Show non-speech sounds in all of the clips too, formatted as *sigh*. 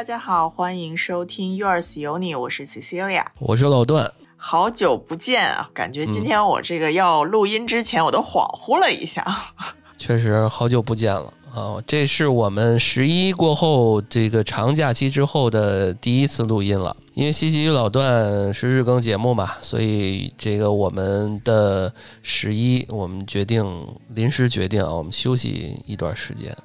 大家好，欢迎收听 Yours 有你，我是 Cecilia，我是老段，好久不见啊！感觉今天我这个要录音之前，我都恍惚了一下。*laughs* 确实好久不见了啊！这是我们十一过后这个长假期之后的第一次录音了，因为西西与老段是日更节目嘛，所以这个我们的十一，我们决定临时决定啊，我们休息一段时间。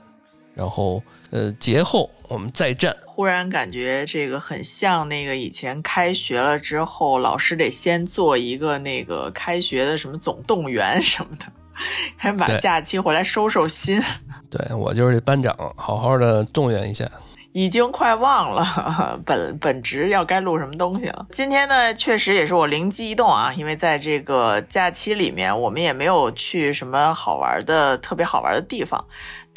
然后，呃，节后我们再战。忽然感觉这个很像那个以前开学了之后，老师得先做一个那个开学的什么总动员什么的，*laughs* 还把假期回来收收心。对我就是班长，好好的动员一下。已经快忘了 *laughs* 本本职要该录什么东西了。今天呢，确实也是我灵机一动啊，因为在这个假期里面，我们也没有去什么好玩的、特别好玩的地方。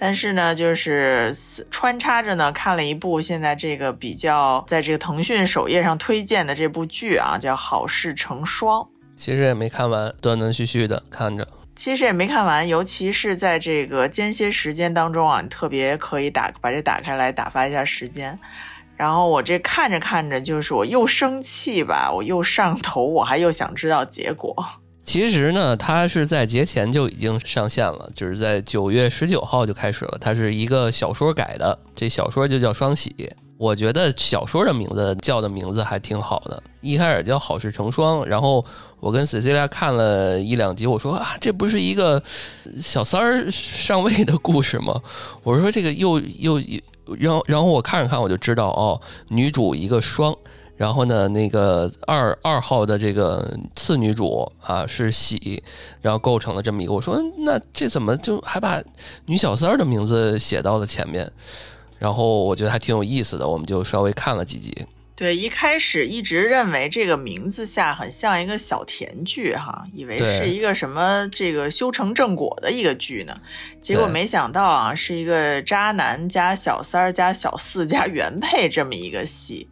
但是呢，就是穿插着呢，看了一部现在这个比较在这个腾讯首页上推荐的这部剧啊，叫《好事成双》。其实也没看完，断断续续的看着。其实也没看完，尤其是在这个间歇时间当中啊，你特别可以打把这打开来打发一下时间。然后我这看着看着，就是我又生气吧，我又上头，我还又想知道结果。其实呢，它是在节前就已经上线了，就是在九月十九号就开始了。它是一个小说改的，这小说就叫《双喜》。我觉得小说的名字叫的名字还挺好的，一开始叫《好事成双》，然后我跟 Cecilia 看了一两集，我说啊，这不是一个小三儿上位的故事吗？我说这个又又，然后然后我看着看，我就知道哦，女主一个双。然后呢，那个二二号的这个次女主啊是喜，然后构成了这么一个。我说那这怎么就还把女小三儿的名字写到了前面？然后我觉得还挺有意思的，我们就稍微看了几集。对，一开始一直认为这个名字下很像一个小甜剧哈，以为是一个什么这个修成正果的一个剧呢，结果没想到啊是一个渣男加小三儿加小四加原配这么一个戏。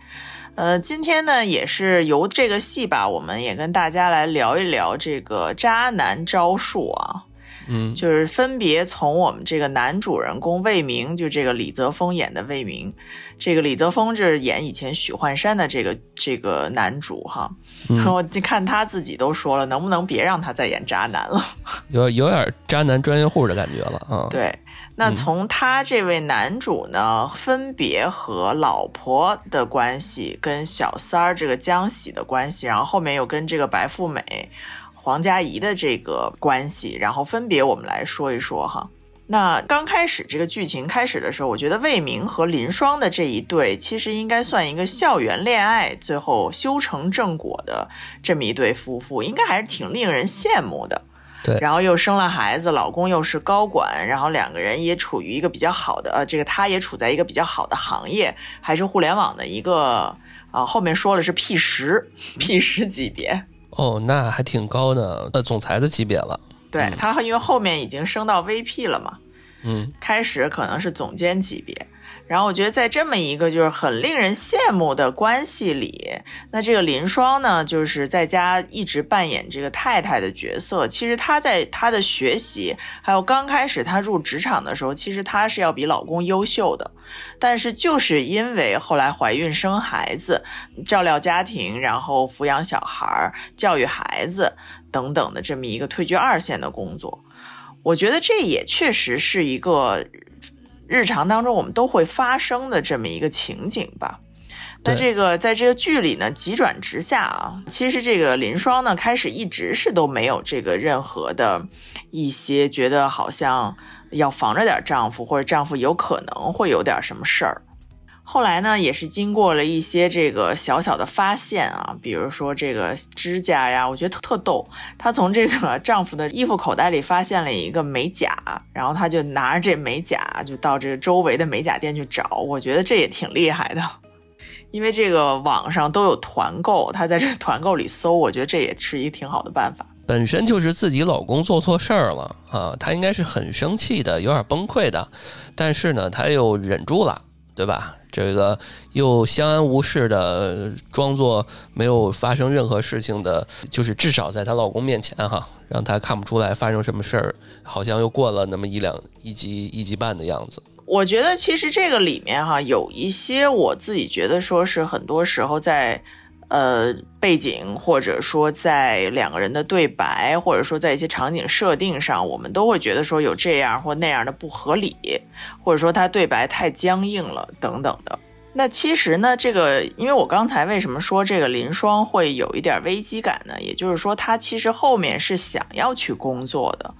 呃，今天呢，也是由这个戏吧，我们也跟大家来聊一聊这个渣男招数啊，嗯，就是分别从我们这个男主人公魏明，就这个李泽峰演的魏明，这个李泽峰就是演以前许幻山的这个这个男主哈，*laughs* 我看他自己都说了，能不能别让他再演渣男了，有有点渣男专业户的感觉了啊，对。那从他这位男主呢，分别和老婆的关系，跟小三儿这个江喜的关系，然后后面又跟这个白富美黄佳怡的这个关系，然后分别我们来说一说哈。那刚开始这个剧情开始的时候，我觉得魏明和林双的这一对，其实应该算一个校园恋爱，最后修成正果的这么一对夫妇，应该还是挺令人羡慕的。对，然后又生了孩子，老公又是高管，然后两个人也处于一个比较好的，呃，这个他也处在一个比较好的行业，还是互联网的一个，啊，后面说了是 P 十，P 十级别，哦，那还挺高的，呃，总裁的级别了。对他，因为后面已经升到 VP 了嘛，嗯，开始可能是总监级别。然后我觉得在这么一个就是很令人羡慕的关系里，那这个林双呢，就是在家一直扮演这个太太的角色。其实她在她的学习，还有刚开始她入职场的时候，其实她是要比老公优秀的。但是就是因为后来怀孕生孩子，照料家庭，然后抚养小孩、教育孩子等等的这么一个退居二线的工作，我觉得这也确实是一个。日常当中我们都会发生的这么一个情景吧，那这个在这个剧里呢，急转直下啊，其实这个林双呢，开始一直是都没有这个任何的一些觉得好像要防着点丈夫，或者丈夫有可能会有点什么事儿。后来呢，也是经过了一些这个小小的发现啊，比如说这个指甲呀，我觉得特特逗。她从这个丈夫的衣服口袋里发现了一个美甲，然后她就拿着这美甲就到这个周围的美甲店去找。我觉得这也挺厉害的，*laughs* 因为这个网上都有团购，她在这团购里搜，我觉得这也是一个挺好的办法。本身就是自己老公做错事儿了啊，她应该是很生气的，有点崩溃的，但是呢，她又忍住了，对吧？这个又相安无事的装作没有发生任何事情的，就是至少在她老公面前哈，让她看不出来发生什么事儿，好像又过了那么一两一集一集半的样子。我觉得其实这个里面哈有一些我自己觉得说是很多时候在。呃，背景或者说在两个人的对白，或者说在一些场景设定上，我们都会觉得说有这样或那样的不合理，或者说他对白太僵硬了等等的。那其实呢，这个因为我刚才为什么说这个林双会有一点危机感呢？也就是说，他其实后面是想要去工作的。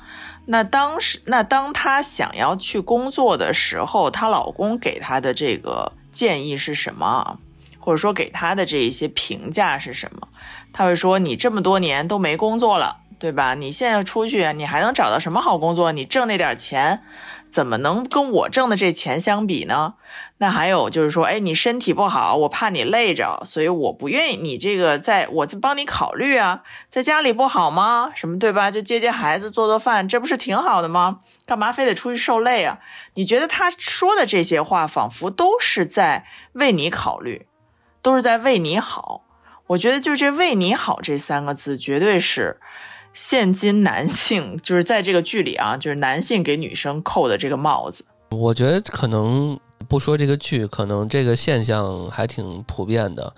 那当时，那当她想要去工作的时候，她老公给她的这个建议是什么？或者说给他的这一些评价是什么？他会说你这么多年都没工作了，对吧？你现在出去，你还能找到什么好工作？你挣那点钱，怎么能跟我挣的这钱相比呢？那还有就是说，哎，你身体不好，我怕你累着，所以我不愿意你这个在我就帮你考虑啊，在家里不好吗？什么对吧？就接接孩子，做做饭，这不是挺好的吗？干嘛非得出去受累啊？你觉得他说的这些话，仿佛都是在为你考虑。都是在为你好，我觉得就这“为你好”这三个字，绝对是现今男性就是在这个剧里啊，就是男性给女生扣的这个帽子。我觉得可能不说这个剧，可能这个现象还挺普遍的。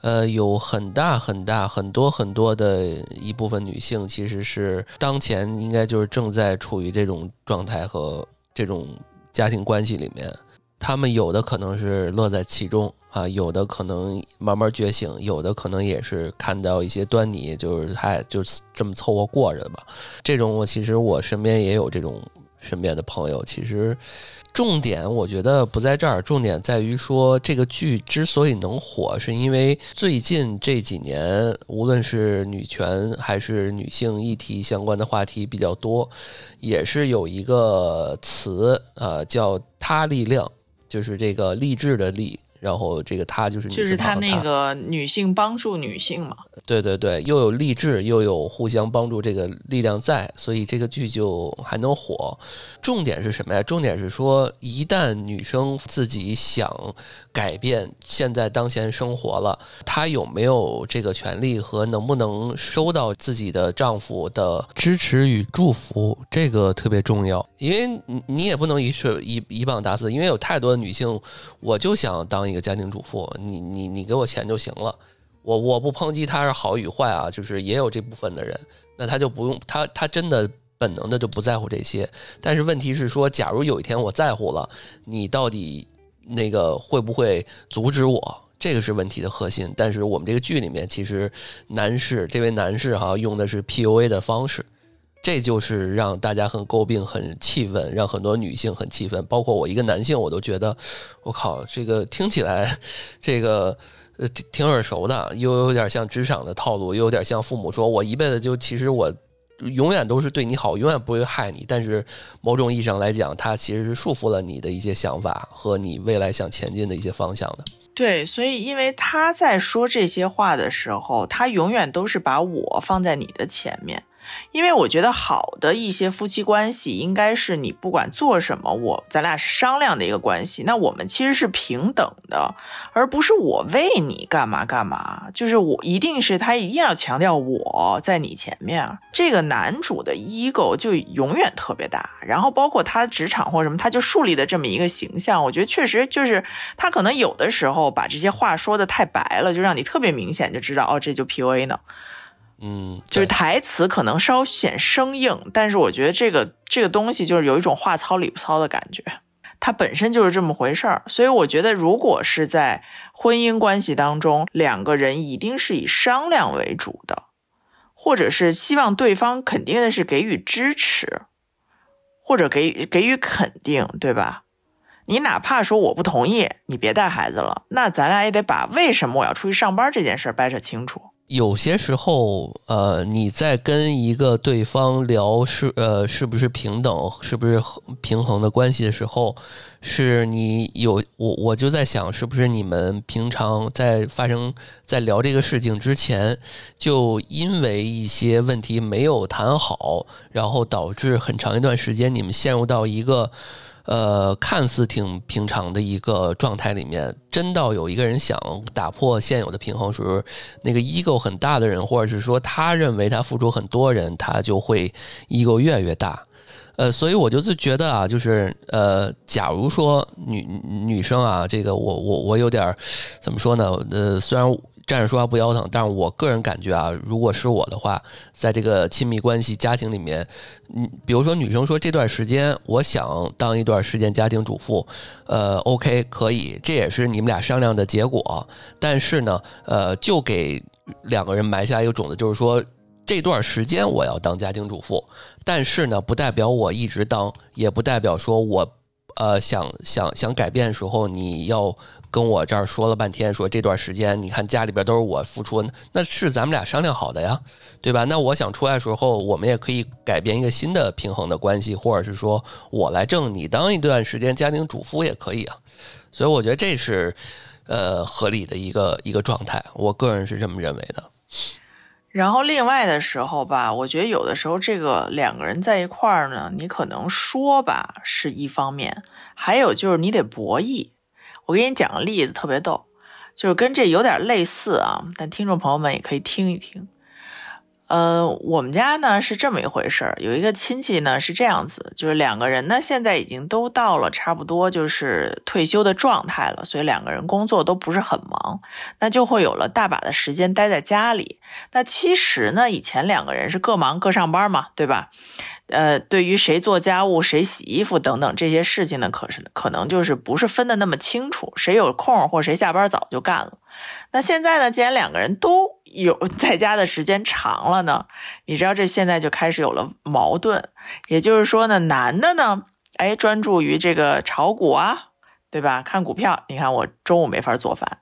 呃，有很大很大很多很多的一部分女性，其实是当前应该就是正在处于这种状态和这种家庭关系里面，他们有的可能是乐在其中。啊，有的可能慢慢觉醒，有的可能也是看到一些端倪，就是还就是这么凑合过着吧。这种我其实我身边也有这种身边的朋友。其实重点我觉得不在这儿，重点在于说这个剧之所以能火，是因为最近这几年无论是女权还是女性议题相关的话题比较多，也是有一个词啊叫“他力量”，就是这个励志的励。然后这个她就是就是她那个女性帮助女性嘛，对对对，又有励志又有互相帮助这个力量在，所以这个剧就还能火。重点是什么呀？重点是说，一旦女生自己想改变现在当前生活了，她有没有这个权利和能不能收到自己的丈夫的支持与祝福，这个特别重要。因为你你也不能一是一一棒打死，因为有太多的女性，我就想当。一个家庭主妇，你你你给我钱就行了，我我不抨击他是好与坏啊，就是也有这部分的人，那他就不用他他真的本能的就不在乎这些，但是问题是说，假如有一天我在乎了，你到底那个会不会阻止我？这个是问题的核心。但是我们这个剧里面，其实男士这位男士哈用的是 PUA 的方式。这就是让大家很诟病、很气愤，让很多女性很气愤，包括我一个男性，我都觉得，我靠，这个听起来，这个呃挺耳熟的，又有点像职场的套路，又有点像父母说我一辈子就其实我永远都是对你好，永远不会害你，但是某种意义上来讲，它其实是束缚了你的一些想法和你未来想前进的一些方向的。对，所以因为他在说这些话的时候，他永远都是把我放在你的前面。因为我觉得好的一些夫妻关系，应该是你不管做什么，我咱俩是商量的一个关系。那我们其实是平等的，而不是我为你干嘛干嘛。就是我一定是他一定要强调我在你前面。这个男主的 ego 就永远特别大，然后包括他职场或什么，他就树立的这么一个形象。我觉得确实就是他可能有的时候把这些话说的太白了，就让你特别明显就知道哦，这就 PUA 呢。嗯，就是台词可能稍显生硬，但是我觉得这个这个东西就是有一种话糙理不糙的感觉，它本身就是这么回事儿。所以我觉得，如果是在婚姻关系当中，两个人一定是以商量为主的，或者是希望对方肯定的是给予支持，或者给给予肯定，对吧？你哪怕说我不同意，你别带孩子了，那咱俩也得把为什么我要出去上班这件事掰扯清楚。有些时候，呃，你在跟一个对方聊是呃是不是平等，是不是平衡的关系的时候，是你有我我就在想，是不是你们平常在发生在聊这个事情之前，就因为一些问题没有谈好，然后导致很长一段时间你们陷入到一个。呃，看似挺平常的一个状态里面，真到有一个人想打破现有的平衡时，那个 ego 很大的人，或者是说他认为他付出很多人，他就会 ego 越来越大。呃，所以我就觉得啊，就是呃，假如说女女生啊，这个我我我有点怎么说呢？呃，虽然。站着说话不腰疼，但是我个人感觉啊，如果是我的话，在这个亲密关系家庭里面，嗯，比如说女生说这段时间我想当一段时间家庭主妇，呃，OK 可以，这也是你们俩商量的结果。但是呢，呃，就给两个人埋下一个种子，就是说这段时间我要当家庭主妇，但是呢，不代表我一直当，也不代表说我。呃，想想想改变的时候，你要跟我这儿说了半天，说这段时间你看家里边都是我付出，那是咱们俩商量好的呀，对吧？那我想出来的时候，我们也可以改变一个新的平衡的关系，或者是说我来挣，你当一段时间家庭主妇也可以啊。所以我觉得这是呃合理的一个一个状态，我个人是这么认为的。然后另外的时候吧，我觉得有的时候这个两个人在一块儿呢，你可能说吧是一方面，还有就是你得博弈。我给你讲个例子，特别逗，就是跟这有点类似啊，但听众朋友们也可以听一听。呃，我们家呢是这么一回事儿，有一个亲戚呢是这样子，就是两个人呢现在已经都到了差不多就是退休的状态了，所以两个人工作都不是很忙，那就会有了大把的时间待在家里。那其实呢，以前两个人是各忙各上班嘛，对吧？呃，对于谁做家务、谁洗衣服等等这些事情呢，可是可能就是不是分的那么清楚，谁有空或谁下班早就干了。那现在呢，既然两个人都有 *laughs* 在家的时间长了呢，你知道这现在就开始有了矛盾。也就是说呢，男的呢，哎，专注于这个炒股啊，对吧？看股票。你看我中午没法做饭，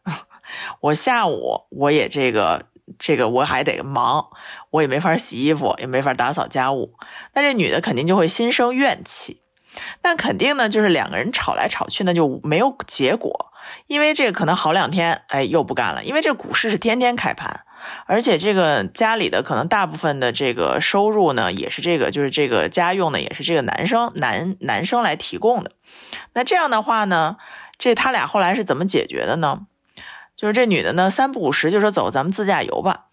我下午我也这个这个我还得忙，我也没法洗衣服，也没法打扫家务。那这女的肯定就会心生怨气。那肯定呢，就是两个人吵来吵去呢，就没有结果。因为这个可能好两天，哎，又不干了。因为这股市是天天开盘，而且这个家里的可能大部分的这个收入呢，也是这个就是这个家用的，也是这个男生男男生来提供的。那这样的话呢，这他俩后来是怎么解决的呢？就是这女的呢，三不五时就说走，咱们自驾游吧。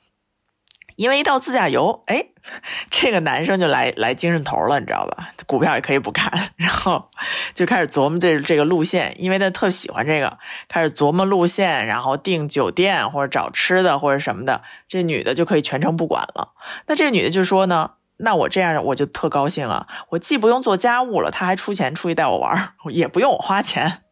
因为一到自驾游，哎，*laughs* 这个男生就来来精神头了，你知道吧？股票也可以不看，然后就开始琢磨这这个路线，因为他特喜欢这个，开始琢磨路线，然后订酒店或者找吃的或者什么的，这女的就可以全程不管了。那这女的就说呢，那我这样我就特高兴啊，我既不用做家务了，他还出钱出去带我玩，也不用我花钱。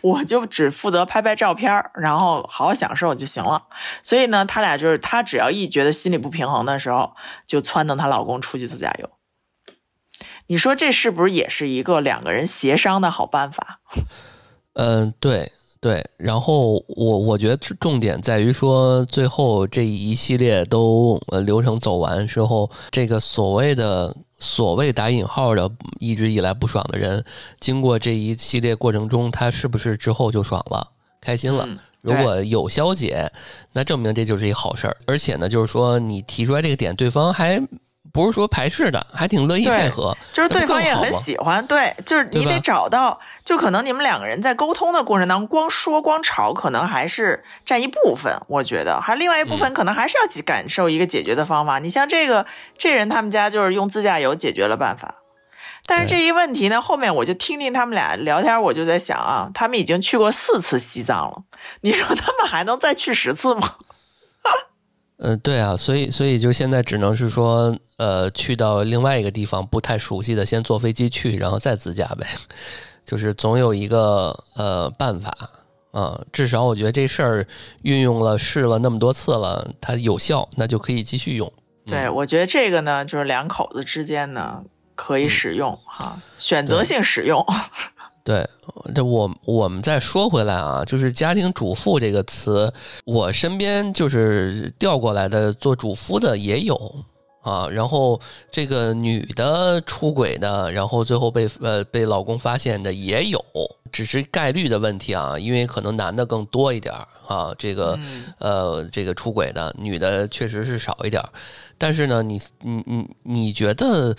我就只负责拍拍照片然后好好享受就行了。所以呢，他俩就是她只要一觉得心里不平衡的时候，就撺掇她老公出去自驾游。你说这是不是也是一个两个人协商的好办法？嗯，对。对，然后我我觉得重点在于说，最后这一系列都呃流程走完之后，这个所谓的所谓打引号的一直以来不爽的人，经过这一系列过程中，他是不是之后就爽了、开心了？如果有消解，那证明这就是一好事儿。而且呢，就是说你提出来这个点，对方还。不是说排斥的，还挺乐意配合，就是对方也很喜欢。对，就是你得找到，就可能你们两个人在沟通的过程当中，光说光吵，可能还是占一部分。我觉得，还另外一部分可能还是要感受一个解决的方法。你像这个这人，他们家就是用自驾游解决了办法。但是这一问题呢，后面我就听听他们俩聊天，我就在想啊，他们已经去过四次西藏了，你说他们还能再去十次吗？嗯，对啊，所以所以就现在只能是说，呃，去到另外一个地方不太熟悉的，先坐飞机去，然后再自驾呗，*laughs* 就是总有一个呃办法啊。至少我觉得这事儿运用了试了那么多次了，它有效，那就可以继续用。对，我觉得这个呢，就是两口子之间呢可以使用哈，选择性使用。对，这我我们再说回来啊，就是家庭主妇这个词，我身边就是调过来的做主妇的也有啊，然后这个女的出轨的，然后最后被呃被老公发现的也有，只是概率的问题啊，因为可能男的更多一点啊，这个呃这个出轨的女的确实是少一点，但是呢，你你你你觉得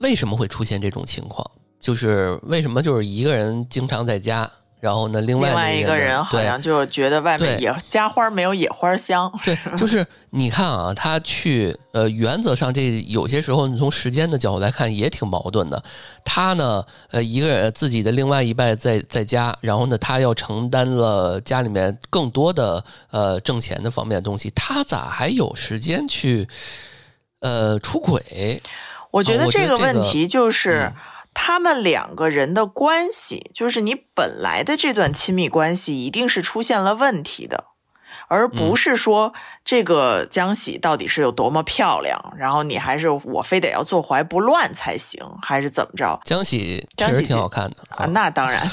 为什么会出现这种情况？就是为什么就是一个人经常在家，然后呢，另外另外一个人好像就觉得外面野家花没有野花香。对，就是你看啊，他去呃，原则上这有些时候你从时间的角度来看也挺矛盾的。他呢，呃，一个人自己的另外一半在在家，然后呢，他要承担了家里面更多的呃挣钱的方面的东西，他咋还有时间去呃出轨？我觉得这个问题就是。嗯他们两个人的关系，就是你本来的这段亲密关系一定是出现了问题的，而不是说这个江喜到底是有多么漂亮，然后你还是我非得要坐怀不乱才行，还是怎么着？江喜确实挺好看的啊，那当然，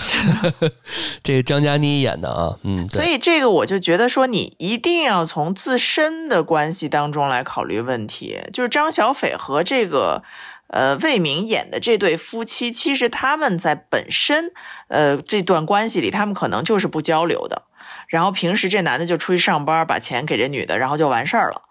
*laughs* 这张嘉倪演的啊，嗯，所以这个我就觉得说，你一定要从自身的关系当中来考虑问题，就是张小斐和这个。呃，魏明演的这对夫妻，其实他们在本身，呃，这段关系里，他们可能就是不交流的。然后平时这男的就出去上班，把钱给这女的，然后就完事儿了。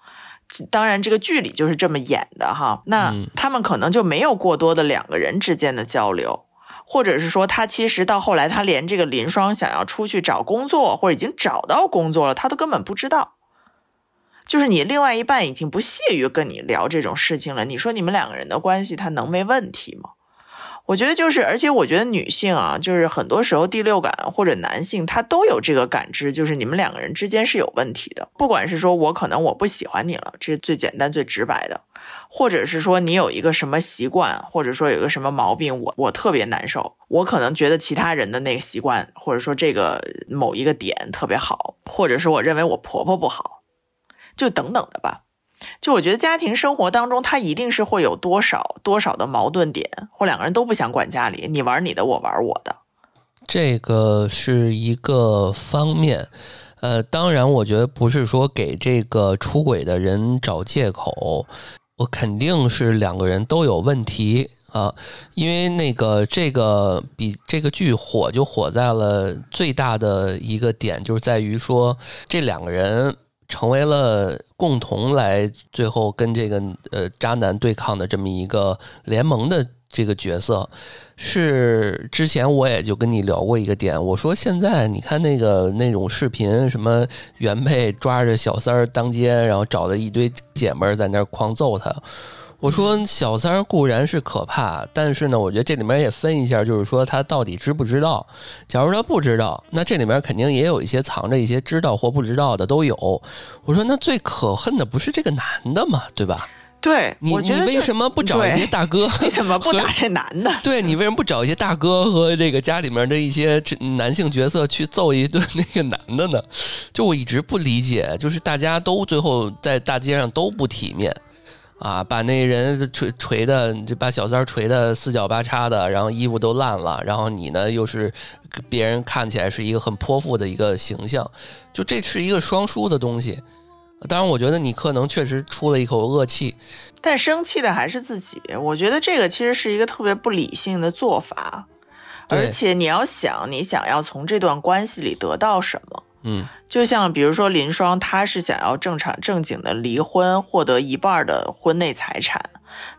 当然，这个剧里就是这么演的哈。那他们可能就没有过多的两个人之间的交流，或者是说，他其实到后来，他连这个林双想要出去找工作，或者已经找到工作了，他都根本不知道。就是你另外一半已经不屑于跟你聊这种事情了，你说你们两个人的关系他能没问题吗？我觉得就是，而且我觉得女性啊，就是很多时候第六感或者男性他都有这个感知，就是你们两个人之间是有问题的。不管是说我可能我不喜欢你了，这是最简单最直白的，或者是说你有一个什么习惯，或者说有一个什么毛病，我我特别难受，我可能觉得其他人的那个习惯，或者说这个某一个点特别好，或者是我认为我婆婆不好。就等等的吧，就我觉得家庭生活当中，他一定是会有多少多少的矛盾点，或两个人都不想管家里，你玩你的，我玩我的，这个是一个方面。呃，当然，我觉得不是说给这个出轨的人找借口，我肯定是两个人都有问题啊，因为那个这个比这个剧火就火在了最大的一个点，就是在于说这两个人。成为了共同来最后跟这个呃渣男对抗的这么一个联盟的这个角色，是之前我也就跟你聊过一个点，我说现在你看那个那种视频，什么原配抓着小三儿当街，然后找了一堆姐们儿在那儿狂揍他。我说小三儿固然是可怕，但是呢，我觉得这里面也分一下，就是说他到底知不知道。假如他不知道，那这里面肯定也有一些藏着一些知道或不知道的都有。我说那最可恨的不是这个男的嘛，对吧？对，你你为什么不找一些大哥？*laughs* 你怎么不打这男的？*laughs* 对你为什么不找一些大哥和这个家里面的一些男性角色去揍一顿那个男的呢？就我一直不理解，就是大家都最后在大街上都不体面。啊，把那人锤锤的，就把小三锤的四脚八叉的，然后衣服都烂了，然后你呢又是别人看起来是一个很泼妇的一个形象，就这是一个双输的东西。当然，我觉得你可能确实出了一口恶气，但生气的还是自己。我觉得这个其实是一个特别不理性的做法，而且你要想，你想要从这段关系里得到什么？嗯，就像比如说林双，他是想要正常正经的离婚，获得一半的婚内财产，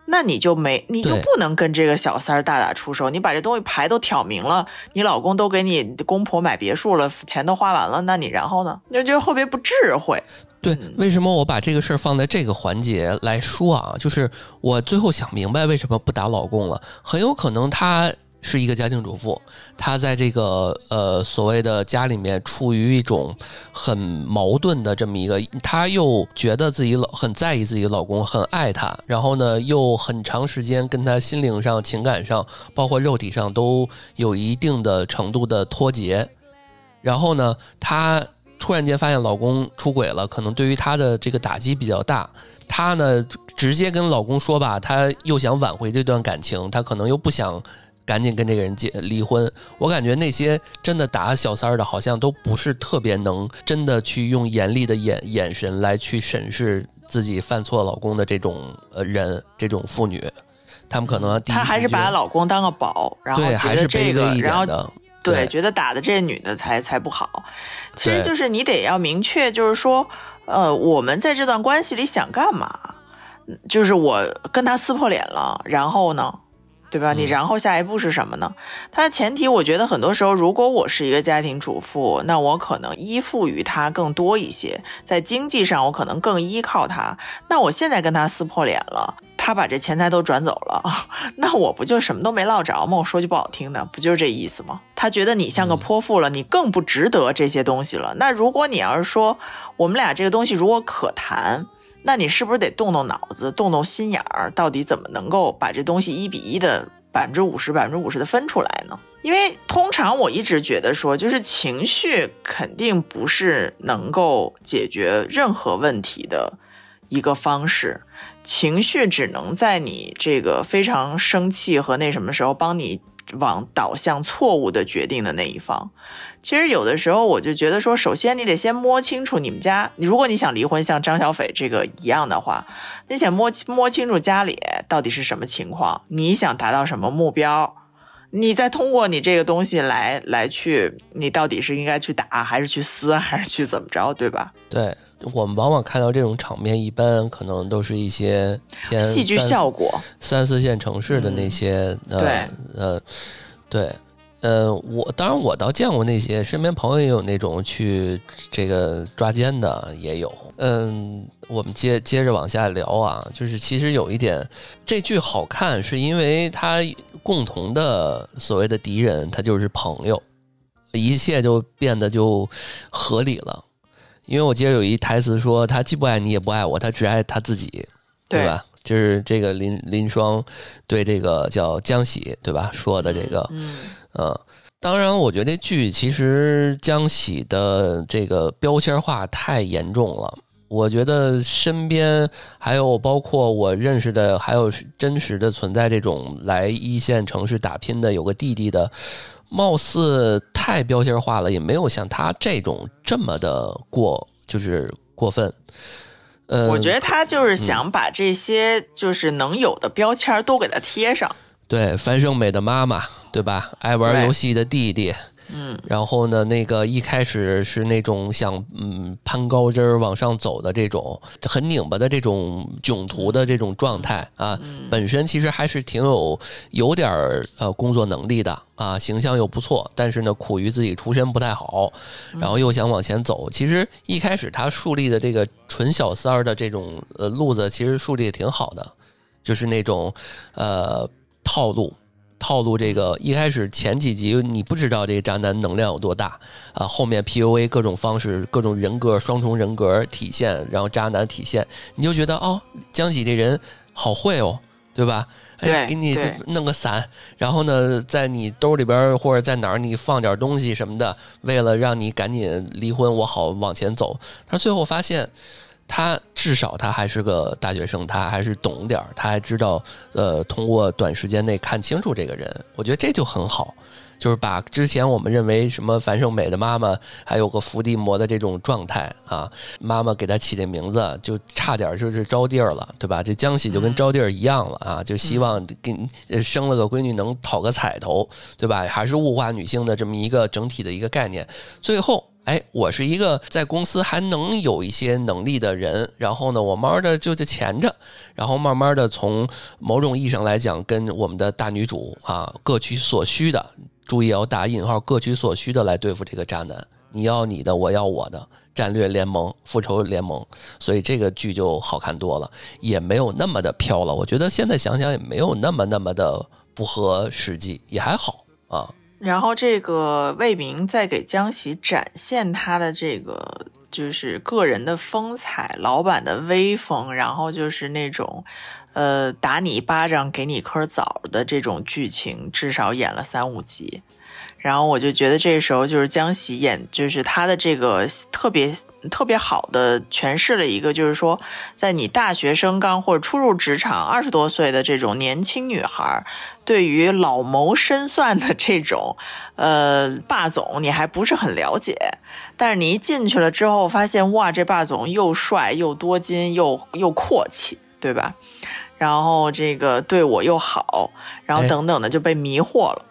那你就没，你就不能跟这个小三儿大打出手。你把这东西牌都挑明了，你老公都给你公婆买别墅了，钱都花完了，那你然后呢？就觉得特别不智慧。对，为什么我把这个事儿放在这个环节来说啊？就是我最后想明白为什么不打老公了，很有可能他。是一个家庭主妇，她在这个呃所谓的家里面处于一种很矛盾的这么一个，她又觉得自己老很在意自己老公，很爱他，然后呢又很长时间跟他心灵上、情感上，包括肉体上都有一定的程度的脱节，然后呢她突然间发现老公出轨了，可能对于她的这个打击比较大，她呢直接跟老公说吧，她又想挽回这段感情，她可能又不想。赶紧跟这个人结离婚。我感觉那些真的打小三儿的，好像都不是特别能真的去用严厉的眼眼神来去审视自己犯错老公的这种呃人，这种妇女，他们可能她还是把老公当个宝，然后觉得这个，然后对，觉得打的这女的才才不好。其实就是你得要明确，就是说，呃，我们在这段关系里想干嘛？就是我跟他撕破脸了，然后呢？对吧？你然后下一步是什么呢？它的前提，我觉得很多时候，如果我是一个家庭主妇，那我可能依附于他更多一些，在经济上我可能更依靠他。那我现在跟他撕破脸了，他把这钱财都转走了，*laughs* 那我不就什么都没落着吗？我说句不好听的，不就是这意思吗？他觉得你像个泼妇了，你更不值得这些东西了。那如果你要是说我们俩这个东西如果可谈，那你是不是得动动脑子，动动心眼儿，到底怎么能够把这东西一比一的百分之五十、百分之五十的分出来呢？因为通常我一直觉得说，就是情绪肯定不是能够解决任何问题的一个方式，情绪只能在你这个非常生气和那什么时候帮你。往导向错误的决定的那一方，其实有的时候我就觉得说，首先你得先摸清楚你们家，如果你想离婚，像张小斐这个一样的话，你想摸摸清楚家里到底是什么情况，你想达到什么目标。你再通过你这个东西来来去，你到底是应该去打，还是去撕，还是去怎么着，对吧？对我们往往看到这种场面，一般可能都是一些偏戏剧效果、三四线城市的那些，呃呃，对，呃，我当然我倒见过那些，身边朋友也有那种去这个抓奸的，也有。嗯，我们接接着往下聊啊，就是其实有一点，这剧好看是因为它。共同的所谓的敌人，他就是朋友，一切就变得就合理了。因为我记得有一台词说，他既不爱你也不爱我，他只爱他自己，对吧？就是这个林林双对这个叫江喜，对吧？说的这个，嗯，当然，我觉得这剧其实江喜的这个标签化太严重了。我觉得身边还有包括我认识的，还有真实的存在这种来一线城市打拼的，有个弟弟的，貌似太标签化了，也没有像他这种这么的过，就是过分。呃，我觉得他就是想把这些就是能有的标签都给他贴上。对，樊胜美的妈妈，对吧？爱玩游戏的弟弟。嗯，然后呢，那个一开始是那种想嗯攀高枝儿往上走的这种很拧巴的这种囧途的这种状态啊，本身其实还是挺有有点儿呃工作能力的啊，形象又不错，但是呢苦于自己出身不太好，然后又想往前走。其实一开始他树立的这个纯小三儿的这种呃路子，其实树立的挺好的，就是那种呃套路。套路这个一开始前几集你不知道这个渣男能量有多大啊，后面 PUA 各种方式、各种人格、双重人格体现，然后渣男体现，你就觉得哦，江喜这人好会哦，对吧？哎，给你弄个伞，然后呢，在你兜里边或者在哪儿你放点东西什么的，为了让你赶紧离婚，我好往前走。他最后发现。他至少他还是个大学生，他还是懂点儿，他还知道，呃，通过短时间内看清楚这个人，我觉得这就很好，就是把之前我们认为什么樊胜美的妈妈还有个伏地魔的这种状态啊，妈妈给他起的名字就差点就是招娣儿了，对吧？这江喜就跟招娣儿一样了啊，就希望给生了个闺女能讨个彩头，对吧？还是物化女性的这么一个整体的一个概念，最后。哎，我是一个在公司还能有一些能力的人，然后呢，我慢慢的就就潜着，然后慢慢的从某种意义上来讲，跟我们的大女主啊各取所需的，注意要打引号，各取所需的来对付这个渣男。你要你的，我要我的，战略联盟、复仇联盟，所以这个剧就好看多了，也没有那么的飘了。我觉得现在想想也没有那么那么的不合实际，也还好啊。然后这个魏明在给江喜展现他的这个就是个人的风采、老板的威风，然后就是那种，呃，打你一巴掌给你颗枣的这种剧情，至少演了三五集。然后我就觉得这时候就是江喜演，就是他的这个特别特别好的诠释了一个，就是说，在你大学生刚或者初入职场二十多岁的这种年轻女孩，对于老谋深算的这种呃霸总，你还不是很了解，但是你一进去了之后，发现哇，这霸总又帅又多金又又阔气，对吧？然后这个对我又好，然后等等的就被迷惑了。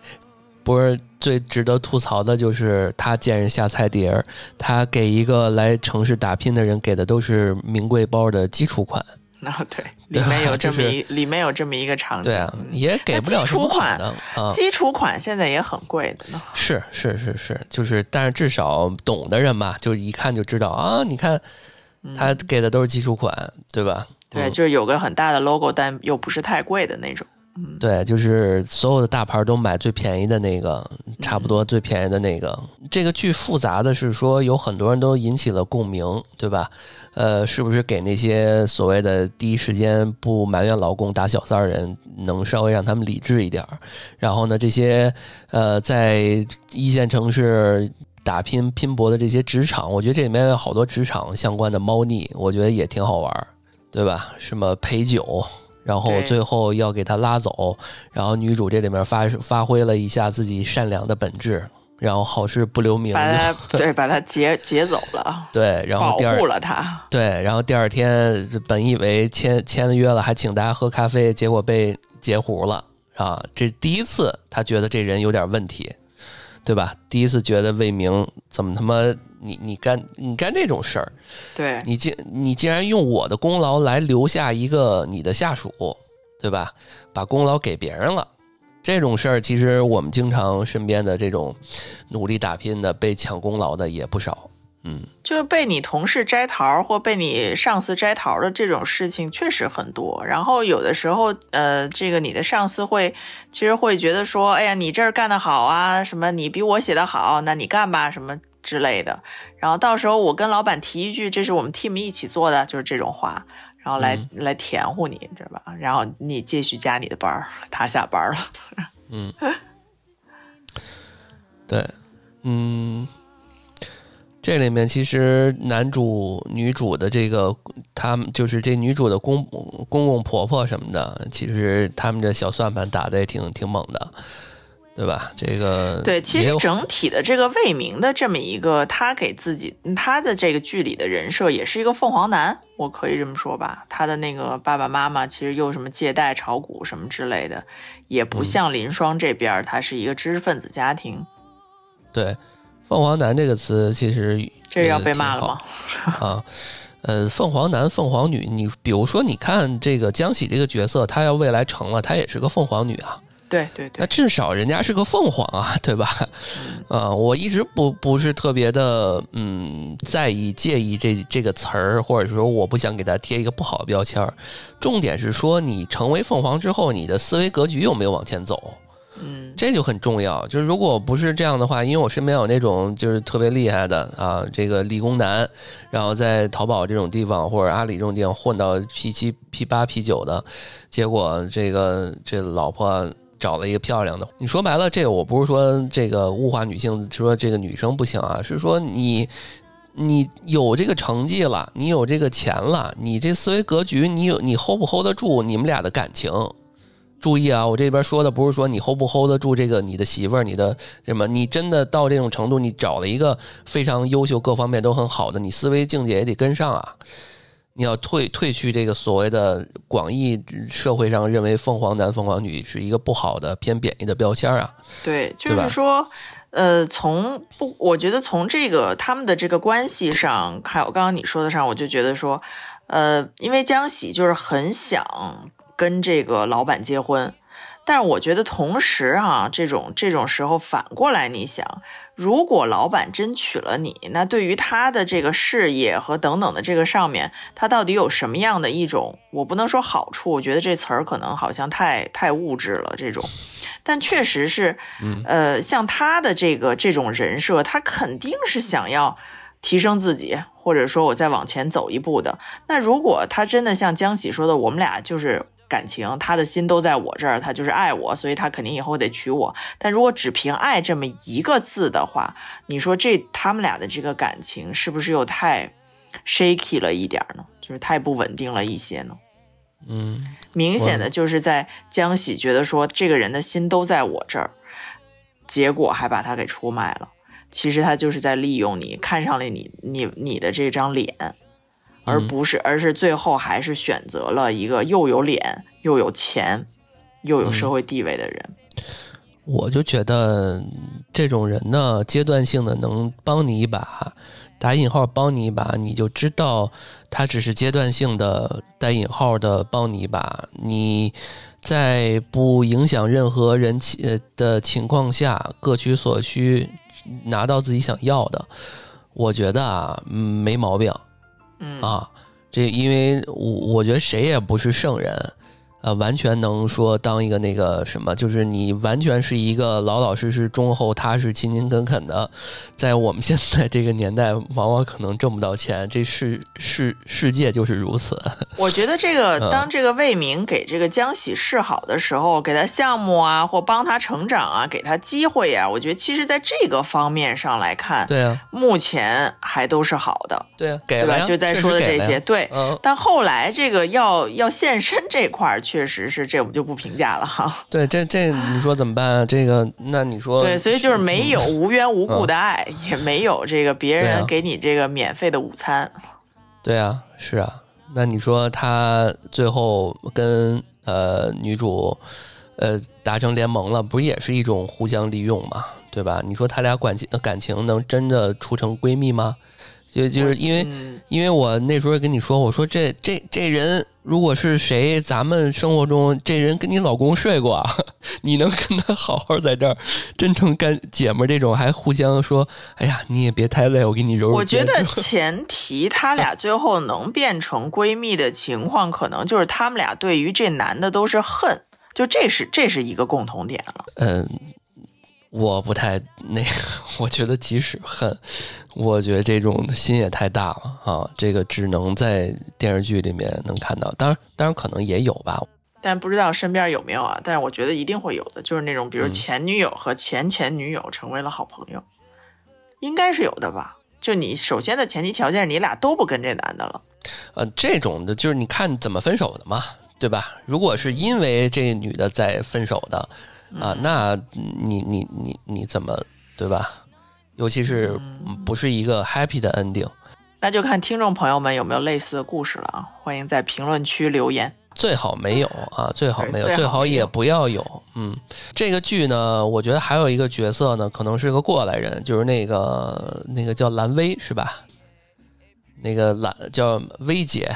不是最值得吐槽的，就是他见人下菜碟儿，他给一个来城市打拼的人给的都是名贵包的基础款，*laughs* 啊，对，里面有这么一，里面有这么一个场景，对啊，也给不了基础款。基础款现在也很贵的呢。是是是是，就是，但是至少懂的人嘛，就一看就知道啊，你看他给的都是基础款，对吧？对，就是有个很大的 logo，但又不是太贵的那种。对，就是所有的大牌都买最便宜的那个，差不多最便宜的那个。这个剧复杂的是说，有很多人都引起了共鸣，对吧？呃，是不是给那些所谓的第一时间不埋怨老公打小三儿人，能稍微让他们理智一点儿？然后呢，这些呃在一线城市打拼拼搏的这些职场，我觉得这里面有好多职场相关的猫腻，我觉得也挺好玩，对吧？什么陪酒？然后最后要给他拉走，然后女主这里面发发挥了一下自己善良的本质，然后好事不留名，把他对把他劫劫走了，*laughs* 对，然后保护了他，对，然后第二天本以为签签了约了，还请大家喝咖啡，结果被截胡了啊！这第一次他觉得这人有点问题。对吧？第一次觉得魏明怎么他妈你你干你干这种事儿，对你竟你竟然用我的功劳来留下一个你的下属，对吧？把功劳给别人了，这种事儿其实我们经常身边的这种努力打拼的被抢功劳的也不少。嗯，就被你同事摘桃或被你上司摘桃的这种事情确实很多。然后有的时候，呃，这个你的上司会其实会觉得说，哎呀，你这儿干得好啊，什么你比我写的好，那你干吧，什么之类的。然后到时候我跟老板提一句，这是我们 team 一起做的，就是这种话，然后来来填糊你，知道吧？然后你继续加你的班儿，他下班了。*laughs* 嗯，对，嗯。这里面其实男主、女主的这个，他们就是这女主的公公公婆婆什么的，其实他们这小算盘打的也挺挺猛的，对吧？这个对，其实整体的这个魏明的这么一个，他给自己他的这个剧里的人设也是一个凤凰男，我可以这么说吧？他的那个爸爸妈妈其实又什么借贷炒股什么之类的，也不像林双这边，他是一个知识分子家庭，对。凤凰男这个词其实这要被骂了吗？*laughs* 啊，呃，凤凰男、凤凰女，你比如说，你看这个江喜这个角色，他要未来成了，他也是个凤凰女啊。对对对，那至少人家是个凤凰啊，*laughs* 对吧？啊，我一直不不是特别的嗯在意、介意这这个词儿，或者说我不想给他贴一个不好的标签儿。重点是说，你成为凤凰之后，你的思维格局有没有往前走？嗯，这就很重要。就是如果不是这样的话，因为我身边有那种就是特别厉害的啊，这个理工男，然后在淘宝这种地方或者阿里这种地方混到 P 七、P 八、P 九的，结果这个这老婆找了一个漂亮的。你说白了，这个我不是说这个物化女性，说这个女生不行啊，是说你你有这个成绩了，你有这个钱了，你这思维格局，你有你 hold 不 hold 得住你们俩的感情？注意啊，我这边说的不是说你 hold 不 hold 得住这个你的媳妇儿，你的什么？你真的到这种程度，你找了一个非常优秀、各方面都很好的，你思维境界也得跟上啊！你要退退去这个所谓的广义社会上认为凤凰男、凤凰女是一个不好的偏贬义的标签啊。对，就是说，呃，从不，我觉得从这个他们的这个关系上，还有刚刚你说的上，我就觉得说，呃，因为江喜就是很想。跟这个老板结婚，但是我觉得同时哈，这种这种时候反过来，你想，如果老板真娶了你，那对于他的这个事业和等等的这个上面，他到底有什么样的一种，我不能说好处，我觉得这词儿可能好像太太物质了这种，但确实是，呃，像他的这个这种人设，他肯定是想要提升自己，或者说我再往前走一步的。那如果他真的像江喜说的，我们俩就是。感情，他的心都在我这儿，他就是爱我，所以他肯定以后得娶我。但如果只凭爱这么一个字的话，你说这他们俩的这个感情是不是又太 shaky 了一点呢？就是太不稳定了一些呢？嗯，明显的就是在江喜觉得说这个人的心都在我这儿，结果还把他给出卖了。其实他就是在利用你，看上了你，你你的这张脸。而不是，而是最后还是选择了一个又有脸又有钱又有社会地位的人。我就觉得这种人呢，阶段性的能帮你一把，打引号帮你一把，你就知道他只是阶段性的带引号的帮你一把。你在不影响任何人情的情况下，各取所需，拿到自己想要的，我觉得啊，没毛病。啊，这因为我我觉得谁也不是圣人。呃，完全能说当一个那个什么，就是你完全是一个老老实实、忠厚踏实、勤勤恳恳的，在我们现在这个年代，往往可能挣不到钱。这世世世界就是如此。我觉得这个当这个魏明给这个江喜示好的时候，给他项目啊，或帮他成长啊，给他机会啊，我觉得其实在这个方面上来看，对啊，目前还都是好的。对啊，给了，就在说的这些，对。嗯。但后来这个要要现身这块儿。确实是，这我们就不评价了哈。对，这这你说怎么办啊？这个，那你说对，所以就是没有无缘无故的爱，也没有这个别人给你这个免费的午餐。对啊，是啊。那你说他最后跟呃女主呃达成联盟了，不也是一种互相利用嘛？对吧？你说他俩感情感情能真的处成闺蜜吗？就就是因为，因为我那时候跟你说，我说这这这人如果是谁，咱们生活中这人跟你老公睡过，啊，*laughs* 你能跟他好好在这儿真成干姐们这种，还互相说，哎呀，你也别太累，我给你揉揉。我觉得前提他俩最后能变成闺蜜的情况，可能就是他们俩对于这男的都是恨，就这是这是一个共同点了。嗯。我不太那个，我觉得即使恨，我觉得这种心也太大了啊！这个只能在电视剧里面能看到，当然，当然可能也有吧，但不知道身边有没有啊？但是我觉得一定会有的，就是那种比如前女友和前前女友成为了好朋友，应该是有的吧？就你首先的前提条件是你俩都不跟这男的了，呃，这种的就是你看怎么分手的嘛，对吧？如果是因为这女的在分手的。啊，那你你你你怎么对吧？尤其是不是一个 happy 的 ending，那就看听众朋友们有没有类似的故事了啊！欢迎在评论区留言。最好没有啊，最好没有，最好也不要有。嗯，这个剧呢，我觉得还有一个角色呢，可能是个过来人，就是那个那个叫蓝薇是吧？那个蓝叫薇姐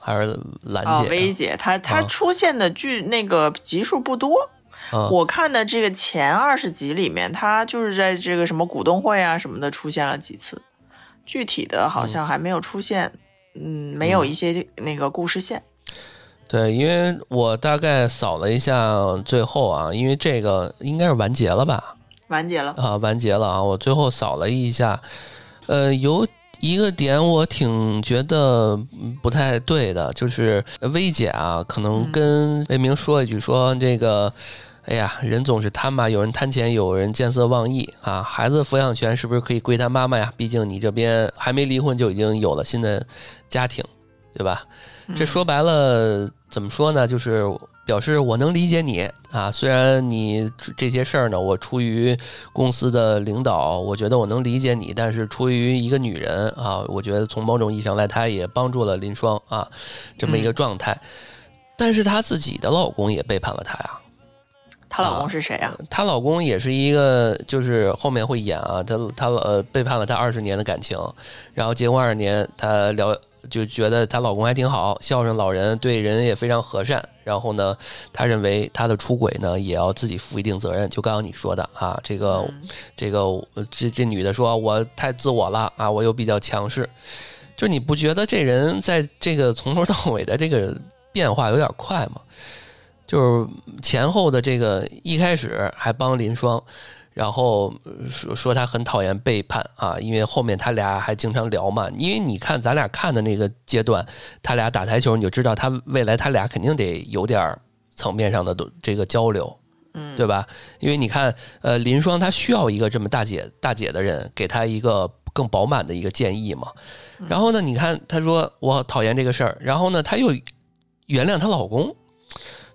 还是蓝姐？薇姐，她她出现的剧那个集数不多。我看的这个前二十集里面，他就是在这个什么股东会啊什么的出现了几次，具体的好像还没有出现，嗯，没有一些那个故事线。对，因为我大概扫了一下最后啊，因为这个应该是完结了吧？完结了啊，完结了啊！我最后扫了一下，呃，有一个点我挺觉得不太对的，就是薇姐啊，可能跟魏明说一句，说这个。哎呀，人总是贪嘛，有人贪钱，有人见色忘义啊。孩子抚养权是不是可以归他妈妈呀？毕竟你这边还没离婚就已经有了新的家庭，对吧？这说白了怎么说呢？就是表示我能理解你啊。虽然你这些事儿呢，我出于公司的领导，我觉得我能理解你，但是出于一个女人啊，我觉得从某种意义上来，她也帮助了林双啊，这么一个状态。但是她自己的老公也背叛了她呀。她老公是谁啊？她老公也是一个，就是后面会演啊，她她呃背叛了她二十年的感情，然后结婚二十年，她聊就觉得她老公还挺好，孝顺老人，对人也非常和善。然后呢，她认为她的出轨呢也要自己负一定责任。就刚刚你说的啊，这个这个这这女的说，我太自我了啊，我又比较强势，就你不觉得这人在这个从头到尾的这个变化有点快吗？就是前后的这个一开始还帮林双，然后说说他很讨厌背叛啊，因为后面他俩还经常聊嘛。因为你看咱俩看的那个阶段，他俩打台球，你就知道他未来他俩肯定得有点层面上的这个交流，嗯，对吧？因为你看，呃，林双他需要一个这么大姐大姐的人给他一个更饱满的一个建议嘛。然后呢，你看他说我讨厌这个事儿，然后呢他又原谅她老公。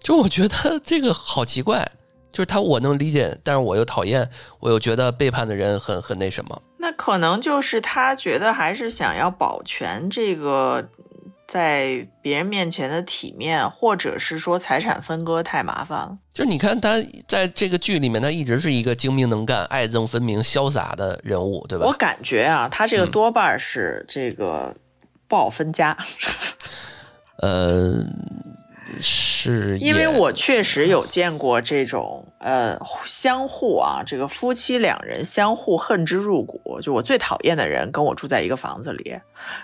就我觉得 *laughs* 这个好奇怪，就是他我能理解，但是我又讨厌，我又觉得背叛的人很很那什么。那可能就是他觉得还是想要保全这个在别人面前的体面，或者是说财产分割太麻烦了。就你看他在这个剧里面，他一直是一个精明能干、爱憎分明、潇洒的人物，对吧？我感觉啊，他这个多半是这个不好分家。*laughs* 呃。是因为我确实有见过这种呃相互啊，这个夫妻两人相互恨之入骨。就我最讨厌的人跟我住在一个房子里，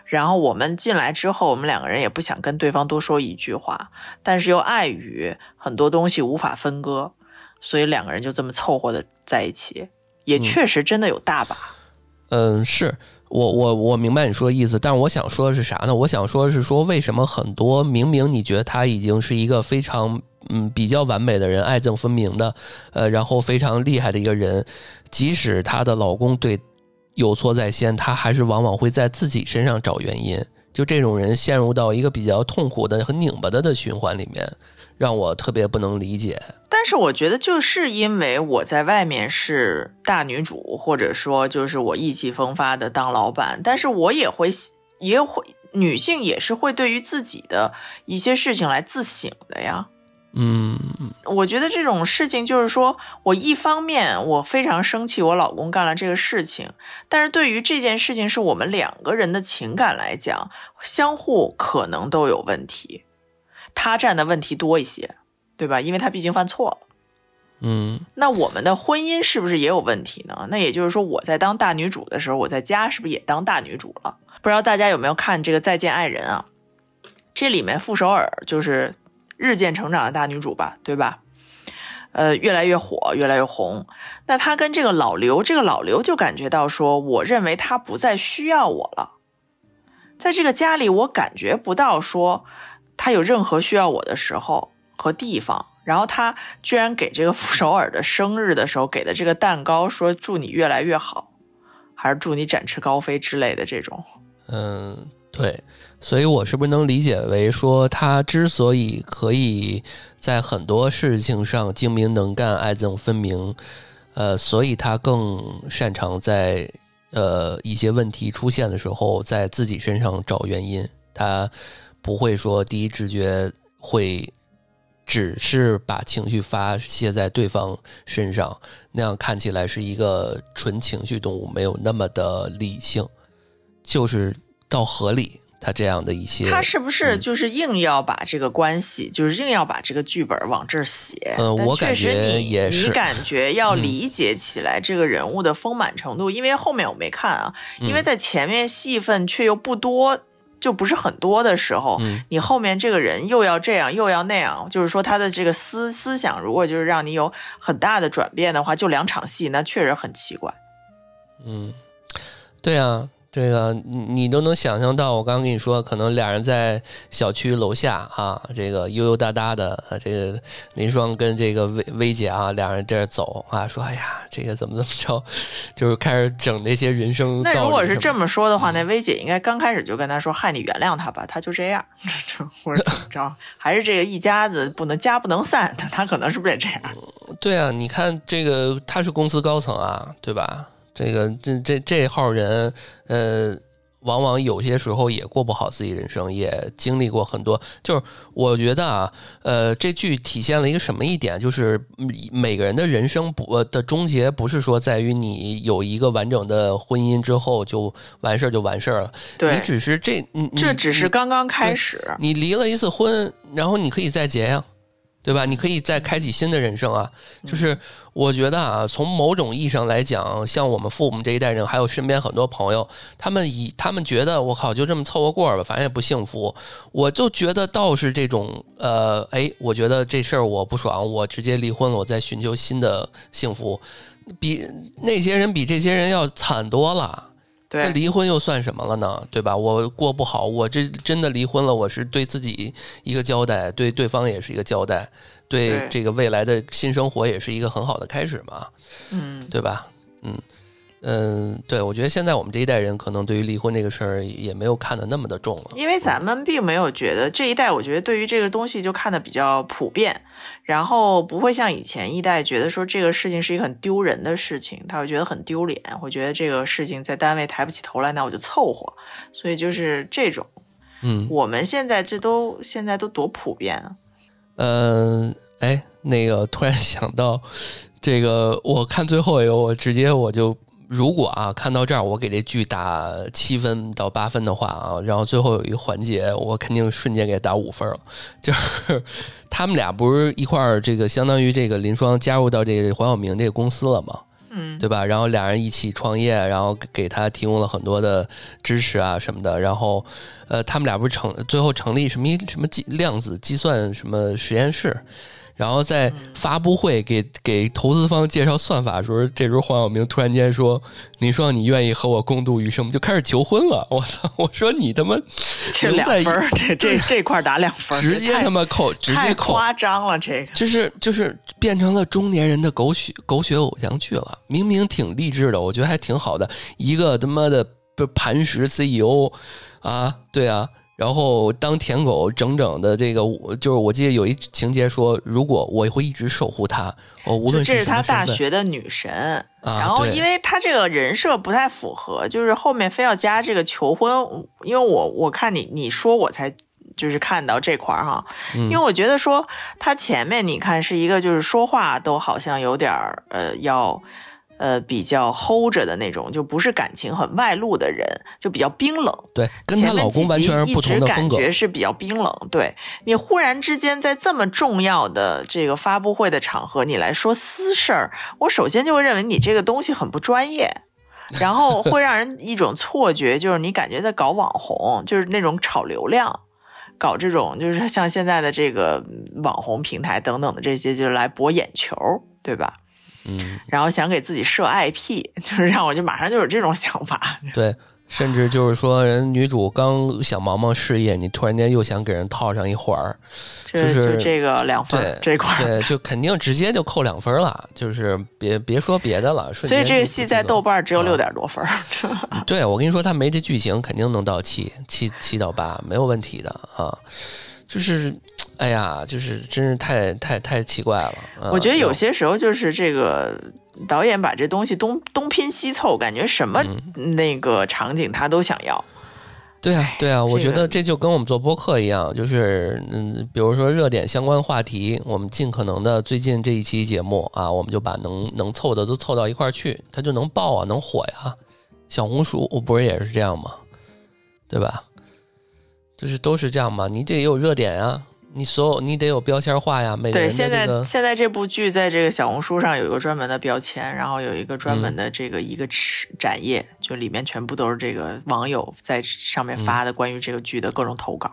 然后我们进来之后，我们两个人也不想跟对方多说一句话，但是又碍于很多东西无法分割，所以两个人就这么凑合的在一起，也确实真的有大把。嗯，是。我我我明白你说的意思，但是我想说的是啥呢？我想说的是说，为什么很多明明你觉得他已经是一个非常嗯比较完美的人，爱憎分明的，呃，然后非常厉害的一个人，即使她的老公对有错在先，她还是往往会在自己身上找原因。就这种人陷入到一个比较痛苦的、很拧巴的的循环里面。让我特别不能理解，但是我觉得就是因为我在外面是大女主，或者说就是我意气风发的当老板，但是我也会也会女性也是会对于自己的一些事情来自省的呀。嗯，我觉得这种事情就是说我一方面我非常生气我老公干了这个事情，但是对于这件事情是我们两个人的情感来讲，相互可能都有问题。他占的问题多一些，对吧？因为他毕竟犯错了。嗯，那我们的婚姻是不是也有问题呢？那也就是说，我在当大女主的时候，我在家是不是也当大女主了？不知道大家有没有看这个《再见爱人》啊？这里面傅首尔就是日渐成长的大女主吧，对吧？呃，越来越火，越来越红。那她跟这个老刘，这个老刘就感觉到说，我认为他不再需要我了，在这个家里，我感觉不到说。他有任何需要我的时候和地方，然后他居然给这个傅首尔的生日的时候给的这个蛋糕，说祝你越来越好，还是祝你展翅高飞之类的这种。嗯，对，所以我是不是能理解为说，他之所以可以在很多事情上精明能干、爱憎分明，呃，所以他更擅长在呃一些问题出现的时候，在自己身上找原因。他。不会说第一直觉会只是把情绪发泄在对方身上，那样看起来是一个纯情绪动物，没有那么的理性，就是到合理。他这样的一些，他是不是就是硬要把这个关系，就是硬要把这个剧本往这儿写？呃，我感觉也是，你感觉要理解起来这个人物的丰满程度，因为后面我没看啊，因为在前面戏份却又不多。就不是很多的时候，你后面这个人又要这样又要那样，就是说他的这个思思想，如果就是让你有很大的转变的话，就两场戏，那确实很奇怪。嗯，对啊。这个你你都能想象到，我刚刚跟你说，可能俩人在小区楼下啊，这个悠悠哒哒的，这个林双跟这个薇薇姐啊，俩人在这走啊，说哎呀，这个怎么怎么着，就是开始整那些人生。那如果是这么说的话，那薇姐应该刚开始就跟他说，嗨，你原谅他吧，他就这样，或者怎么着，还是这个一家子不能家不能散，*laughs* 他可能是不是也这样？对啊，你看这个他是公司高层啊，对吧？这个这这这号人，呃，往往有些时候也过不好自己人生，也经历过很多。就是我觉得啊，呃，这剧体现了一个什么一点，就是每个人的人生不的终结，不是说在于你有一个完整的婚姻之后就完事儿就完事儿了。对，你只是这，这只是刚刚开始。你离了一次婚，然后你可以再结呀。对吧？你可以再开启新的人生啊！就是我觉得啊，从某种意义上来讲，像我们父母这一代人，还有身边很多朋友，他们以他们觉得我靠，就这么凑合过吧，反正也不幸福。我就觉得倒是这种呃，哎，我觉得这事儿我不爽，我直接离婚了，我再寻求新的幸福，比那些人比这些人要惨多了。那离婚又算什么了呢？对吧？我过不好，我这真的离婚了，我是对自己一个交代，对对方也是一个交代，对这个未来的新生活也是一个很好的开始嘛。嗯，对吧？嗯。嗯，对，我觉得现在我们这一代人可能对于离婚这个事儿也没有看得那么的重了，因为咱们并没有觉得这一代，我觉得对于这个东西就看得比较普遍，然后不会像以前一代觉得说这个事情是一个很丢人的事情，他会觉得很丢脸，会觉得这个事情在单位抬不起头来，那我就凑合，所以就是这种。嗯，我们现在这都现在都多普遍啊！嗯，哎，那个突然想到，这个我看最后一个，我直接我就如果啊看到这儿，我给这剧打七分到八分的话啊，然后最后有一个环节，我肯定瞬间给打五分了。就是他们俩不是一块儿，这个相当于这个林双加入到这个黄晓明这个公司了嘛？嗯，对吧？然后俩人一起创业，然后给他提供了很多的支持啊什么的。然后，呃，他们俩不是成最后成立什么一什么计量子计算什么实验室，然后在发布会给给投资方介绍算法的时候，这时候黄晓明突然间说：“你说，你愿意和我共度余生吗？”就开始求婚了。*laughs* 我操！我说你他妈 *laughs* 这两分儿，*laughs* 这这这块儿打两分儿，直接他妈扣，直接扣。夸张了，这个就是就是变成了中年人的狗血狗血偶像剧了。明明挺励志的，我觉得还挺好的。一个他妈的不磐石 CEO 啊，对啊，然后当舔狗，整整的这个我就是我记得有一情节说，如果我会一直守护他，哦无论这是他大学的女神。啊，然后，因为他这个人设不太符合，就是后面非要加这个求婚，因为我我看你你说我才就是看到这块儿哈，嗯因为我觉得说他前面你看是一个就是说话都好像有点儿呃要呃比较 hold 着的那种，就不是感情很外露的人，就比较冰冷。对，跟她老公完全是不同的一直风格。感觉是比较冰冷。对你忽然之间在这么重要的这个发布会的场合，你来说私事儿，我首先就会认为你这个东西很不专业。然后会让人一种错觉，就是你感觉在搞网红，就是那种炒流量，搞这种就是像现在的这个网红平台等等的这些，就是来博眼球，对吧？嗯，然后想给自己设 IP，*laughs* 就是让我就马上就有这种想法。对，甚至就是说，人女主刚想忙忙事业，你突然间又想给人套上一环儿，就是这个两分这块，对，就肯定直接就扣两分了，就是别别说别的了。所以这个戏在豆瓣只有啊六点多分儿。*laughs* 对，我跟你说，他没这剧情，肯定能到七七七到八，没有问题的啊。就是，哎呀，就是真是太太太奇怪了。啊我觉得有些时候就是这个导演把这东西东东拼西凑，感觉什么嗯那个场景他都想要。对啊，对啊，我这个觉得这就跟我们做播客一样，就是嗯，比如说热点相关话题，我们尽可能的最近这一期节目啊，我们就把能能凑的都凑到一块儿去，它就能爆啊，能火呀。小红书不是也是这样吗？对吧？就是都是这样嘛，你得有热点啊，你所有你得有标签化呀，每个对，现在现在这部剧在这个小红书上有一个专门的标签，然后有一个专嗯门的这个一个展展页，就里面全部都是这个网友在上嗯面发的关于这个剧的各种投稿。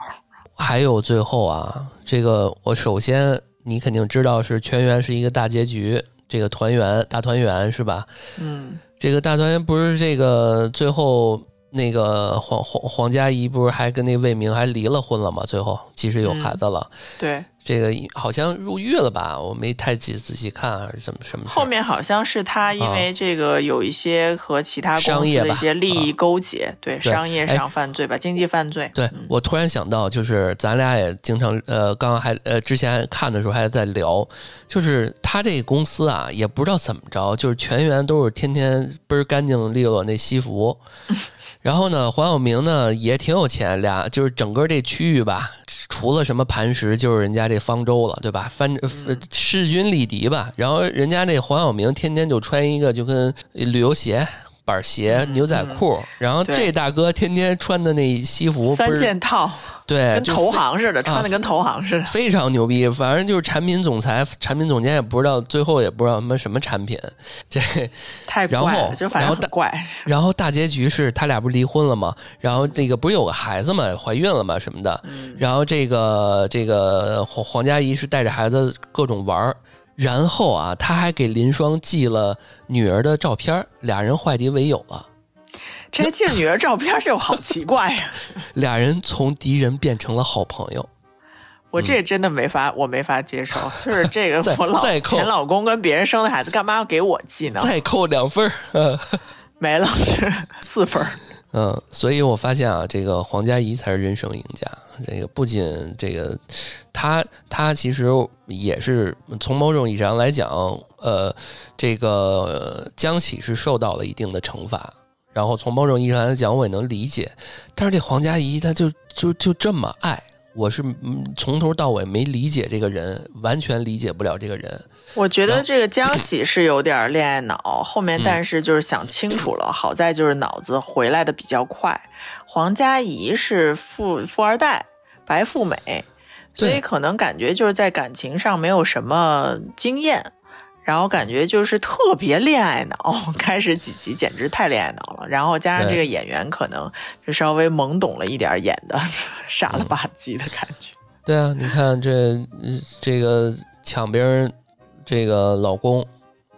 还有最后啊，这个我首先你肯定知道是全员是一个大结局，这个团圆大团圆是吧？嗯，这个大团圆不是这个最后那个黄黄黄佳怡不是还跟那魏明还离了婚了吗？最后其实有孩子了，对，这个好像入狱了吧？我没太仔仔细看还是怎么什么？后面好像是他因为这个有一些和其他公商业吧司的一些利益勾结，对对商业哎上犯罪吧，经济犯罪。对我突然想到，就是咱俩也经常呃，刚刚还呃之前看的时候还在聊，就是他这个公司啊，也不知道怎么着，就是全员都是天天倍儿干净利落那西服，*laughs* 然后呢，黄晓明呢也挺有钱，俩就是整个这区域吧，除了什么磐石，就是人家这方舟了，对吧？翻呃势均力敌吧。然后人家这黄晓明天天就穿一个就跟旅游鞋。板鞋、牛仔裤，然后这大哥天天穿的那西服三件套，对，跟投行似的，穿的跟投行似的。非常牛逼。反正就是产品总裁、产品总监也不知道，最后也不知道什么什么产品。这，*laughs* 太怪了，就反正很怪。*laughs* 然后大结局是他俩不是离婚了吗？然后那个不是有个孩子嘛，怀孕了嘛什么的。嗯然后这个这个黄黄佳怡是带着孩子各种玩儿。然后啊，他还给林双寄了女儿的照片，俩人化敌为友了。这个寄女儿照片就好奇怪呀、*laughs* 俩人从敌人变成了好朋友。我这真的没法，我没法接受。*laughs* 就是这个我老前老公跟别人生的孩子，干嘛要给我寄呢？再扣两分儿。呃 *laughs* 没了，四分儿。嗯，所以我发现啊，这个黄佳怡才是人生赢家。这个不仅这个，他他其实也是从某种意义上来讲，呃，这个江喜是受到了一定的惩罚，然后从某种意义上来讲，我也能理解。但是这黄佳怡，她就就就这么爱，我是嗯从头到尾没理解这个人，完全理解不了这个人。我觉得这个江喜是有点恋爱脑，后面但是就是想清楚了，好在就是脑子回来的比较快。黄佳怡是富富二代，白富美，所以可能感觉就是在感情上没有什么经验。然后感觉就是特别恋爱脑，*laughs* 开始几集简直太恋爱脑了。然后加上这个演员可能就稍微懵懂了一点，演的 *laughs* 傻了吧唧的感觉。对啊，你看这这个抢别人这个老公，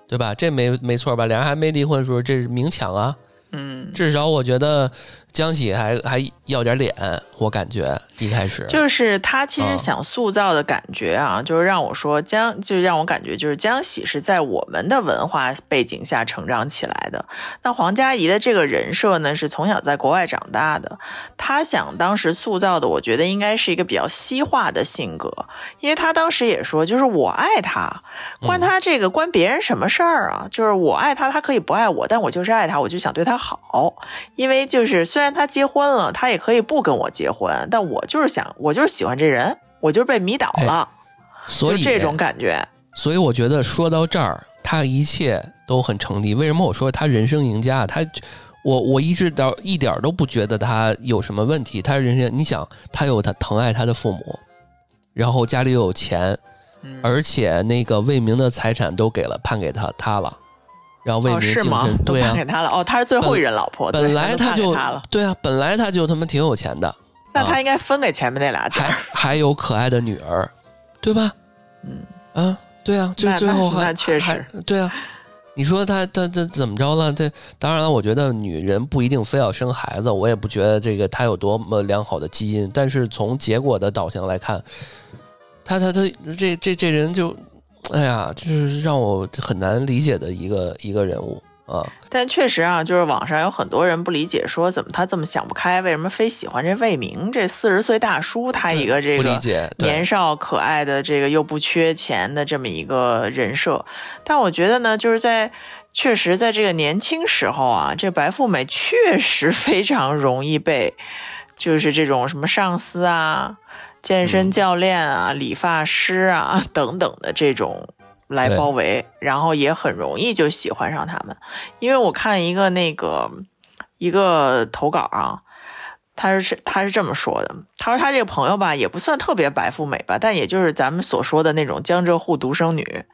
对吧？这没没错吧？俩人还没离婚的时候，这是明抢啊。嗯，至少我觉得。江喜还还要点脸，我感觉一开始就是他其实想塑造的感觉啊，就是让我说江，就让我感觉就是江喜是在我们的文化背景下成长起来的。那黄佳怡的这个人设呢，是从小在国外长大的，他想当时塑造的，我觉得应该是一个比较西化的性格，因为他当时也说，就是我爱他，关他这个关别人什么事儿啊？就是我爱他，他可以不爱我，但我就是爱他，我就想对他好，因为就是虽。虽然他结婚了，他也可以不跟我结婚，但我就是想，我就是喜欢这人，我就是被迷倒了，所以这种感觉。所以我觉得说到这儿，他一切都很成立。为什么我说他人生赢家？他，我我一直到一点都不觉得他有什么问题。他人生，你想，他有他疼爱他的父母，然后家里又有钱，而且那个魏明的财产都给了判给他他了。然后魏明精神 *laughs* 对啊，给他了哦，他是最后一任老婆，本来他就对啊，本来他就他妈挺有钱的，那他应该分给前面那俩，还还有可爱的女儿，对吧？嗯啊，对啊，就最后还确实对啊，你说他他他怎么着了？这当然了，我觉得女人不一定非要生孩子，我也不觉得这个他有多么良好的基因，但是从结果的导向来看，他他他这这这人就。哎呀，就是让我很难理解的一个一个人物啊！但确实啊，就是网上有很多人不理解，说怎么他这么想不开，为什么非喜欢这魏明这四十岁大叔？他一个这个年少可爱的这个又不缺钱的这么一个人设。但我觉得呢，就是在确实在这个年轻时候啊，这白富美确实非常容易被就是这种什么上司啊。健身教练啊，理发师啊 *laughs* 等等的这种来包围，然后也很容易就喜欢上他们。因为我看一个那个一个投稿啊，他是他是这么说的，他说他这个朋友吧，也不算特别白富美吧，但也就是咱们所说的那种江浙沪独生女，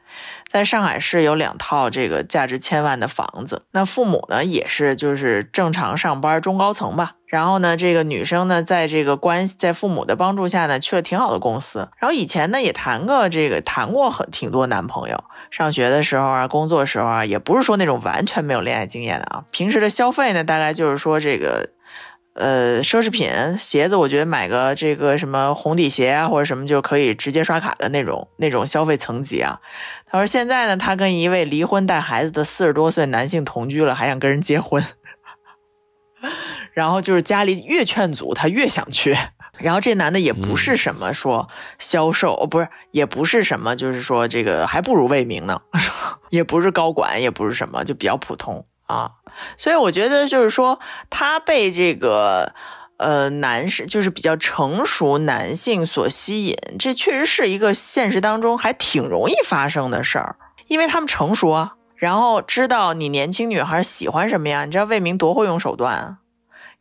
在上海市有两套这个价值千万的房子，那父母呢也是就是正常上班中高层吧。然后呢，这个女生呢，在这个关系，在父母的帮助下呢，去了挺好的公司。然后以前呢，也谈过这个，谈过很挺多男朋友。上学的时候啊，工作时候啊，也不是说那种完全没有恋爱经验的啊。平时的消费呢，大概就是说这个，呃，奢侈品、鞋子，我觉得买个这个什么红底鞋啊，或者什么就可以直接刷卡的那种那种消费层级啊。他说现在呢，他跟一位离婚带孩子的四十多岁男性同居了，还想跟人结婚。然后就是家里越劝阻，他越想去。*laughs* 然后这男的也不是什么说销售，哦，不是，也不是什么，就是说这个还不如魏明呢，*laughs* 也不是高管，也不是什么，就比较普通啊。所以我觉得就是说，他被这个呃男士，就是比较成熟男性所吸引，这确实是一个现实当中还挺容易发生的事儿，因为他们成熟啊，然后知道你年轻女孩喜欢什么呀？你知道魏明多会用手段啊？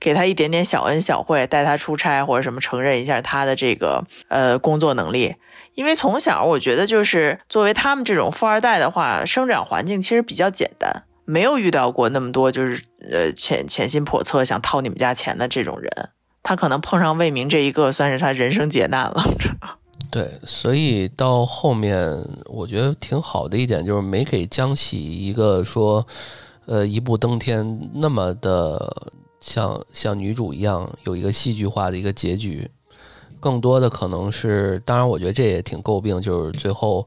给他一点点小恩小惠，带他出差或者什么，承认一下他的这个呃工作能力。因为从小我觉得，就是作为他们这种富二代的话，生长环境其实比较简单，没有遇到过那么多就是呃潜潜心叵测想掏你们家钱的这种人。他可能碰上魏明这一个，算是他人生劫难了。*laughs* 对，所以到后面我觉得挺好的一点，就是没给江喜一个说呃一步登天那么的。像像女主一样有一个戏剧化的一个结局，更多的可能是，当然我觉得这也挺诟病，就是最后，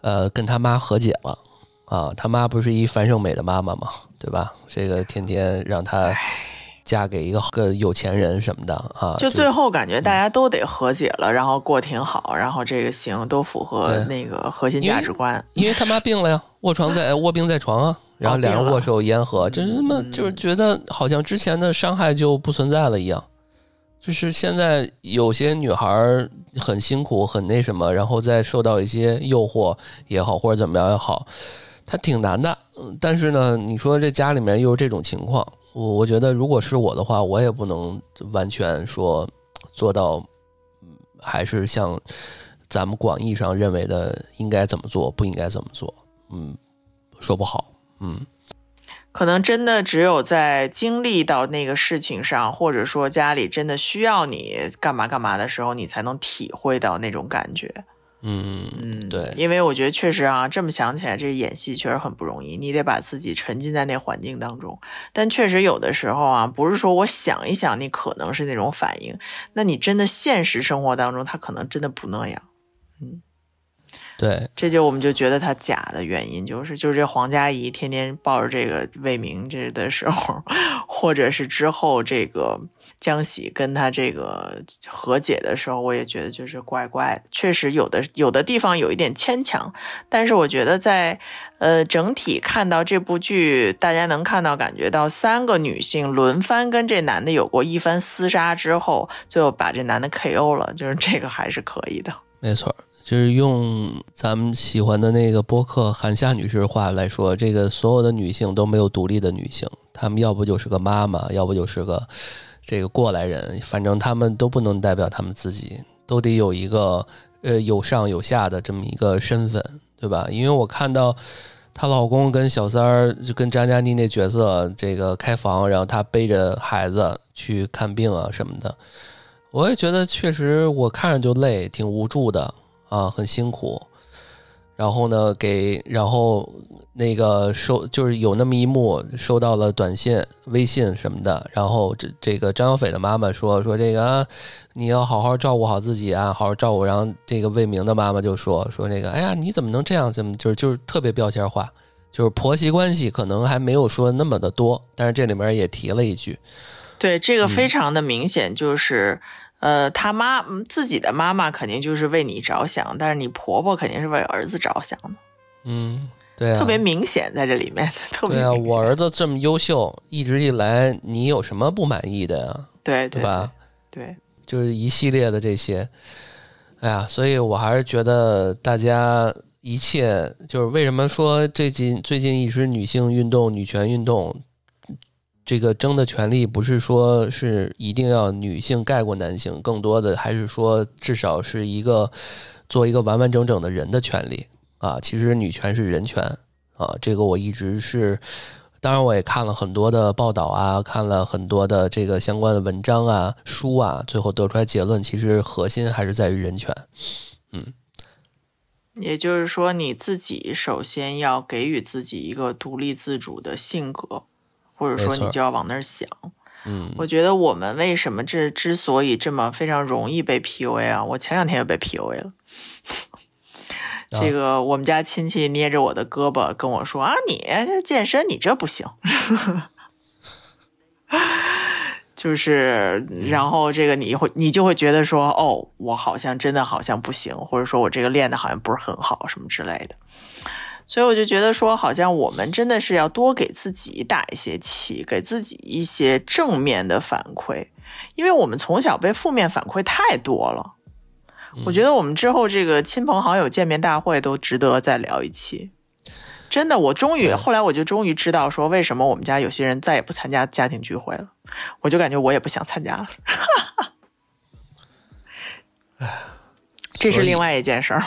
呃，跟他妈和解了。啊，他妈不是一樊胜美的妈妈嘛，对吧？这个天天让她嫁给一个个有钱人什么的啊，就最后感觉大家都得和解了，然后过挺好，然后这个行都符合那个核心价值观，因为他妈病了呀，卧床在卧病在床啊。然后两人握手言和，这他妈嗯就是觉得好像之前的伤害就不存在了一样。就是现在有些女孩儿很辛苦，很那什么，然后再受到一些诱惑也好，或者怎么样也好，她挺难的。嗯但是呢，你说这家里面又是这种情况，我我觉得如果是我的话，我也不能完全说做到，嗯还是像咱们广义上认为的应该怎么做，不应该怎么做，嗯，说不好，嗯。可能真的只有在经历到那个事情上，或者说家里真的需要你干嘛干嘛的时候，你才能体会到那种感觉。嗯，嗯，对因为我觉得确实啊，这么想起来，这演戏确实很不容易，你得把自己沉浸在那环境当中。但确实有的时候啊，不是说我想一想，你可能是那种反应，那你真的现实生活当中，他可能真的不那样。对，这就我们就觉得他假的原因，就是就是这黄佳怡天天抱着这个魏明这的时候，或者是之后这个江喜跟他这个和解的时候，我也觉得就是怪怪的。确实有的有的地方有一点牵强，但是我觉得在呃整体看到这部剧，大家能看到感觉到三个女性轮番跟这男的有过一番厮杀之后，最后把这男的 KO 了，就是这个还是可以的。没错儿，就是用咱们喜欢的那个播客韩夏女士的话来说，这个所有的女性都没有独立的女性，她们要不就是个妈妈，要不就是个这个过来人，反正她们都不能代表她们自己，都得有一个呃有上有下的这么一个身份，对吧？因为我看到。她老公跟小三儿就跟张嘉倪那角色，这个开房，然后她背着孩子去看病啊什么的，我也觉得确实我看着就累，挺无助的啊，很辛苦。然后呢，给然后那个收就是有那么一幕收到了短信、微信什么的，然后这这个张小斐的妈妈说说这个、啊、你要好好照顾好自己啊，好好照顾。然后这个魏明的妈妈就说说那个哎呀你怎么能这样？怎么就是就是特别标签化，就是婆媳关系可能还没有说那么的多，但是这里面也提了一句，对，这个嗯非常的明显，就是，呃，他妈嗯自己的妈妈肯定就是为你着想，但是你婆婆肯定是为儿子着想的，嗯，对啊，特别明显在这里面，*laughs* 特别对啊，明显。我儿子这么优秀，一直以来你有什么不满意的呀？对对对吧？对，就是一系列的这些，哎呀，所以我还是觉得大家一切就是为什么说最近最近一直女性运动、女权运动，这个争的权利不是说是一定要女性盖过男性，更多的还是说至少是一个做一个完完整整的人的权利啊。其实女权是人权啊，这个我一直是。当然，我也看了很多的报道啊，看了很多的这个相关的文章啊、书啊，最后得出来结论，其实核心还是在于人权。嗯也就是说，你自己首先要给予自己一个独立自主的性格，或者说你就要往那儿想。嗯，我觉得我们为什么这之所以这么非常容易被 PUA 啊？我前两天就被 PUA 了。*laughs* 啊这个我们家亲戚捏着我的胳膊跟我说啊，你这健身你这不行，*laughs* 就是然后这个你会你就会觉得说哦，我好像真的好像不行，或者说我这个练的好像不是很好什么之类的。所以我就觉得说，好像我们真的是要多给自己打一些气，给自己一些正面的反馈，因为我们从小被负面反馈太多了。我觉得我们之后这个亲朋好友见面大会都值得再聊一期。真的，我终于后来我就终于知道说为什么我们家有些人再也不参加家庭聚会了，我就感觉我也不想参加了。*laughs* 这是另外一件事儿。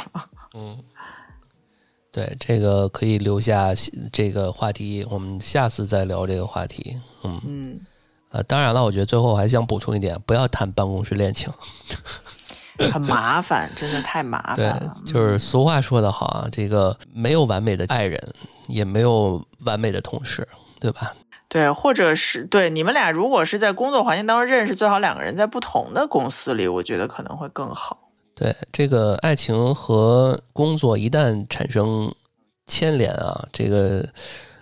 对这个可以留下这个话题，我们下次再聊这个话题。嗯，嗯，呃，当然了，我觉得最后还想补充一点，不要谈办公室恋情。很麻烦，真的太麻烦对了。，就是俗话说得好啊，这个没有完美的爱人，也没有完美的同事，对吧？对，或者是对你们俩如果是在工作环境当中认识，最好两个人在不同的公司里，我觉得可能会更好。对，这个爱情和工作一旦产生牵连啊，这个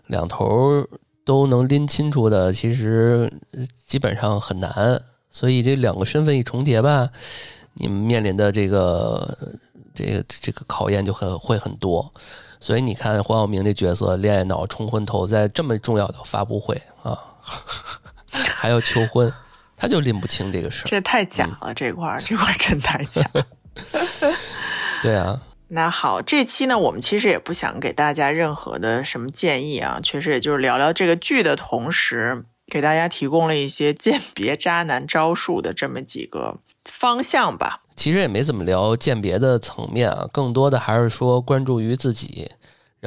两头儿都能拎清楚的，其实呃基本上很难。所以这两个身份一重叠吧，你们面临的这个这个这个考验就很会很多。所以你看黄晓明这角色恋爱脑冲昏头，在这么重要的发布会啊，*laughs* 还要求婚，他就拎不清这个事儿。这太假了，这块儿这块儿真太假。*laughs* 对啊，那好，这期呢，我们其实也不想给大家任何的什么建议啊，确实也就是聊聊这个剧的同时，给大家提供了一些鉴别渣男招数的这么几个方向吧。其实也没怎么聊鉴别的层面啊，更多的还是说关注于自己，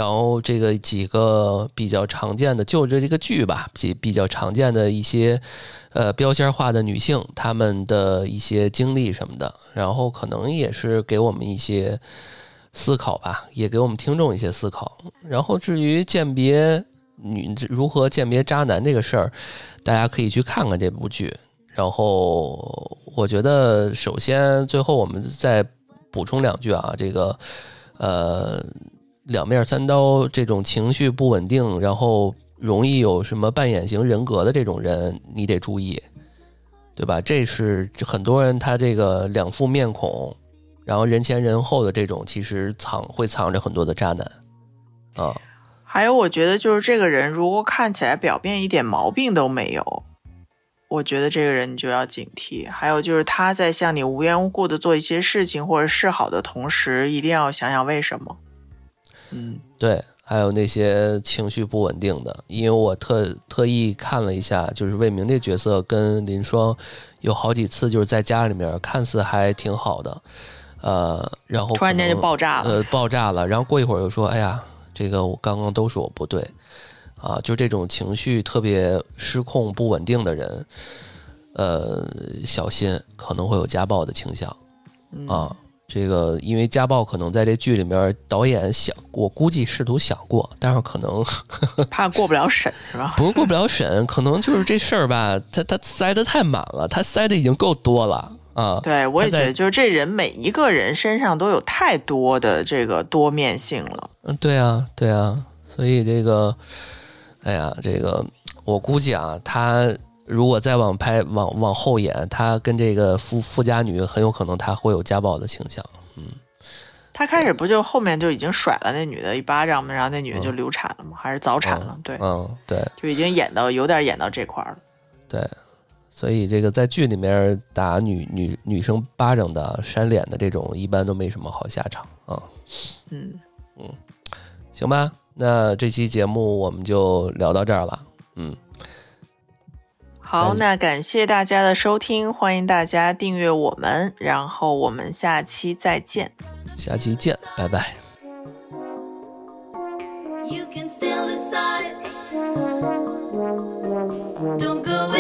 然后这个几个比较常见的，就这这个剧吧，比比较常见的一些呃标签化的女性，她们的一些经历什么的，然后可能也是给我们一些思考吧，也给我们听众一些思考。然后至于鉴别女如何鉴别渣男这个事儿，大家可以去看看这部剧。然后我觉得，首先最后我们再补充两句啊，这个呃两面三刀，这种情绪不稳定，然后容易有什么扮演型人格的这种人，你得注意，对吧？这是很多人他这个两副面孔，然后人前人后的这种，其实藏会藏着很多的渣男啊。还有，我觉得就是这个人如果看起来表面一点毛病都没有。我觉得这个人你就要警惕，还有就是他在向你无缘无故的做一些事情或者示好的同时，一定要想想为什么。嗯，对，还有那些情绪不稳定的，因为我特特意看了一下，就是魏明这角色跟林双有好几次就是在家里面看似还挺好的，呃，然后突然间就爆炸了，呃，爆炸了，然后过一会儿又说，哎呀，这个我刚刚都是我不对。啊，就这种情绪特别失控、不稳定的人，呃，小心可能会有家暴的倾向。啊，这个因为家暴可能在这剧里面，导演想，我估计试图想过，但是可能 *laughs* 怕过不了审，是吧？不是过不了审，可能就是这事儿吧，他他塞的太满了，他塞的已经够多了啊。对，我也觉得，就是这人每一个人身上都有太多的这个多面性了。嗯，对啊，对啊，所以这个。哎呀，这个我估计啊，他如果再往拍往往后演，他跟这个富富家女很有可能他会有家暴的倾向。嗯，他开始不就后面就已经甩了那女的一巴掌吗？然后那女的就流产了吗？还是早产了？对，嗯，对，就已经演到有点演到这块了。对，所以这个在剧里面打女女女生巴掌的、扇脸的这种，一般都没什么好下场啊。嗯嗯，行吧。那这期节目我们就聊到这儿了，嗯，好那感谢大家的收听欢迎大家订阅我们然后我们下期再见。下期见拜拜。You can still decide. Don't go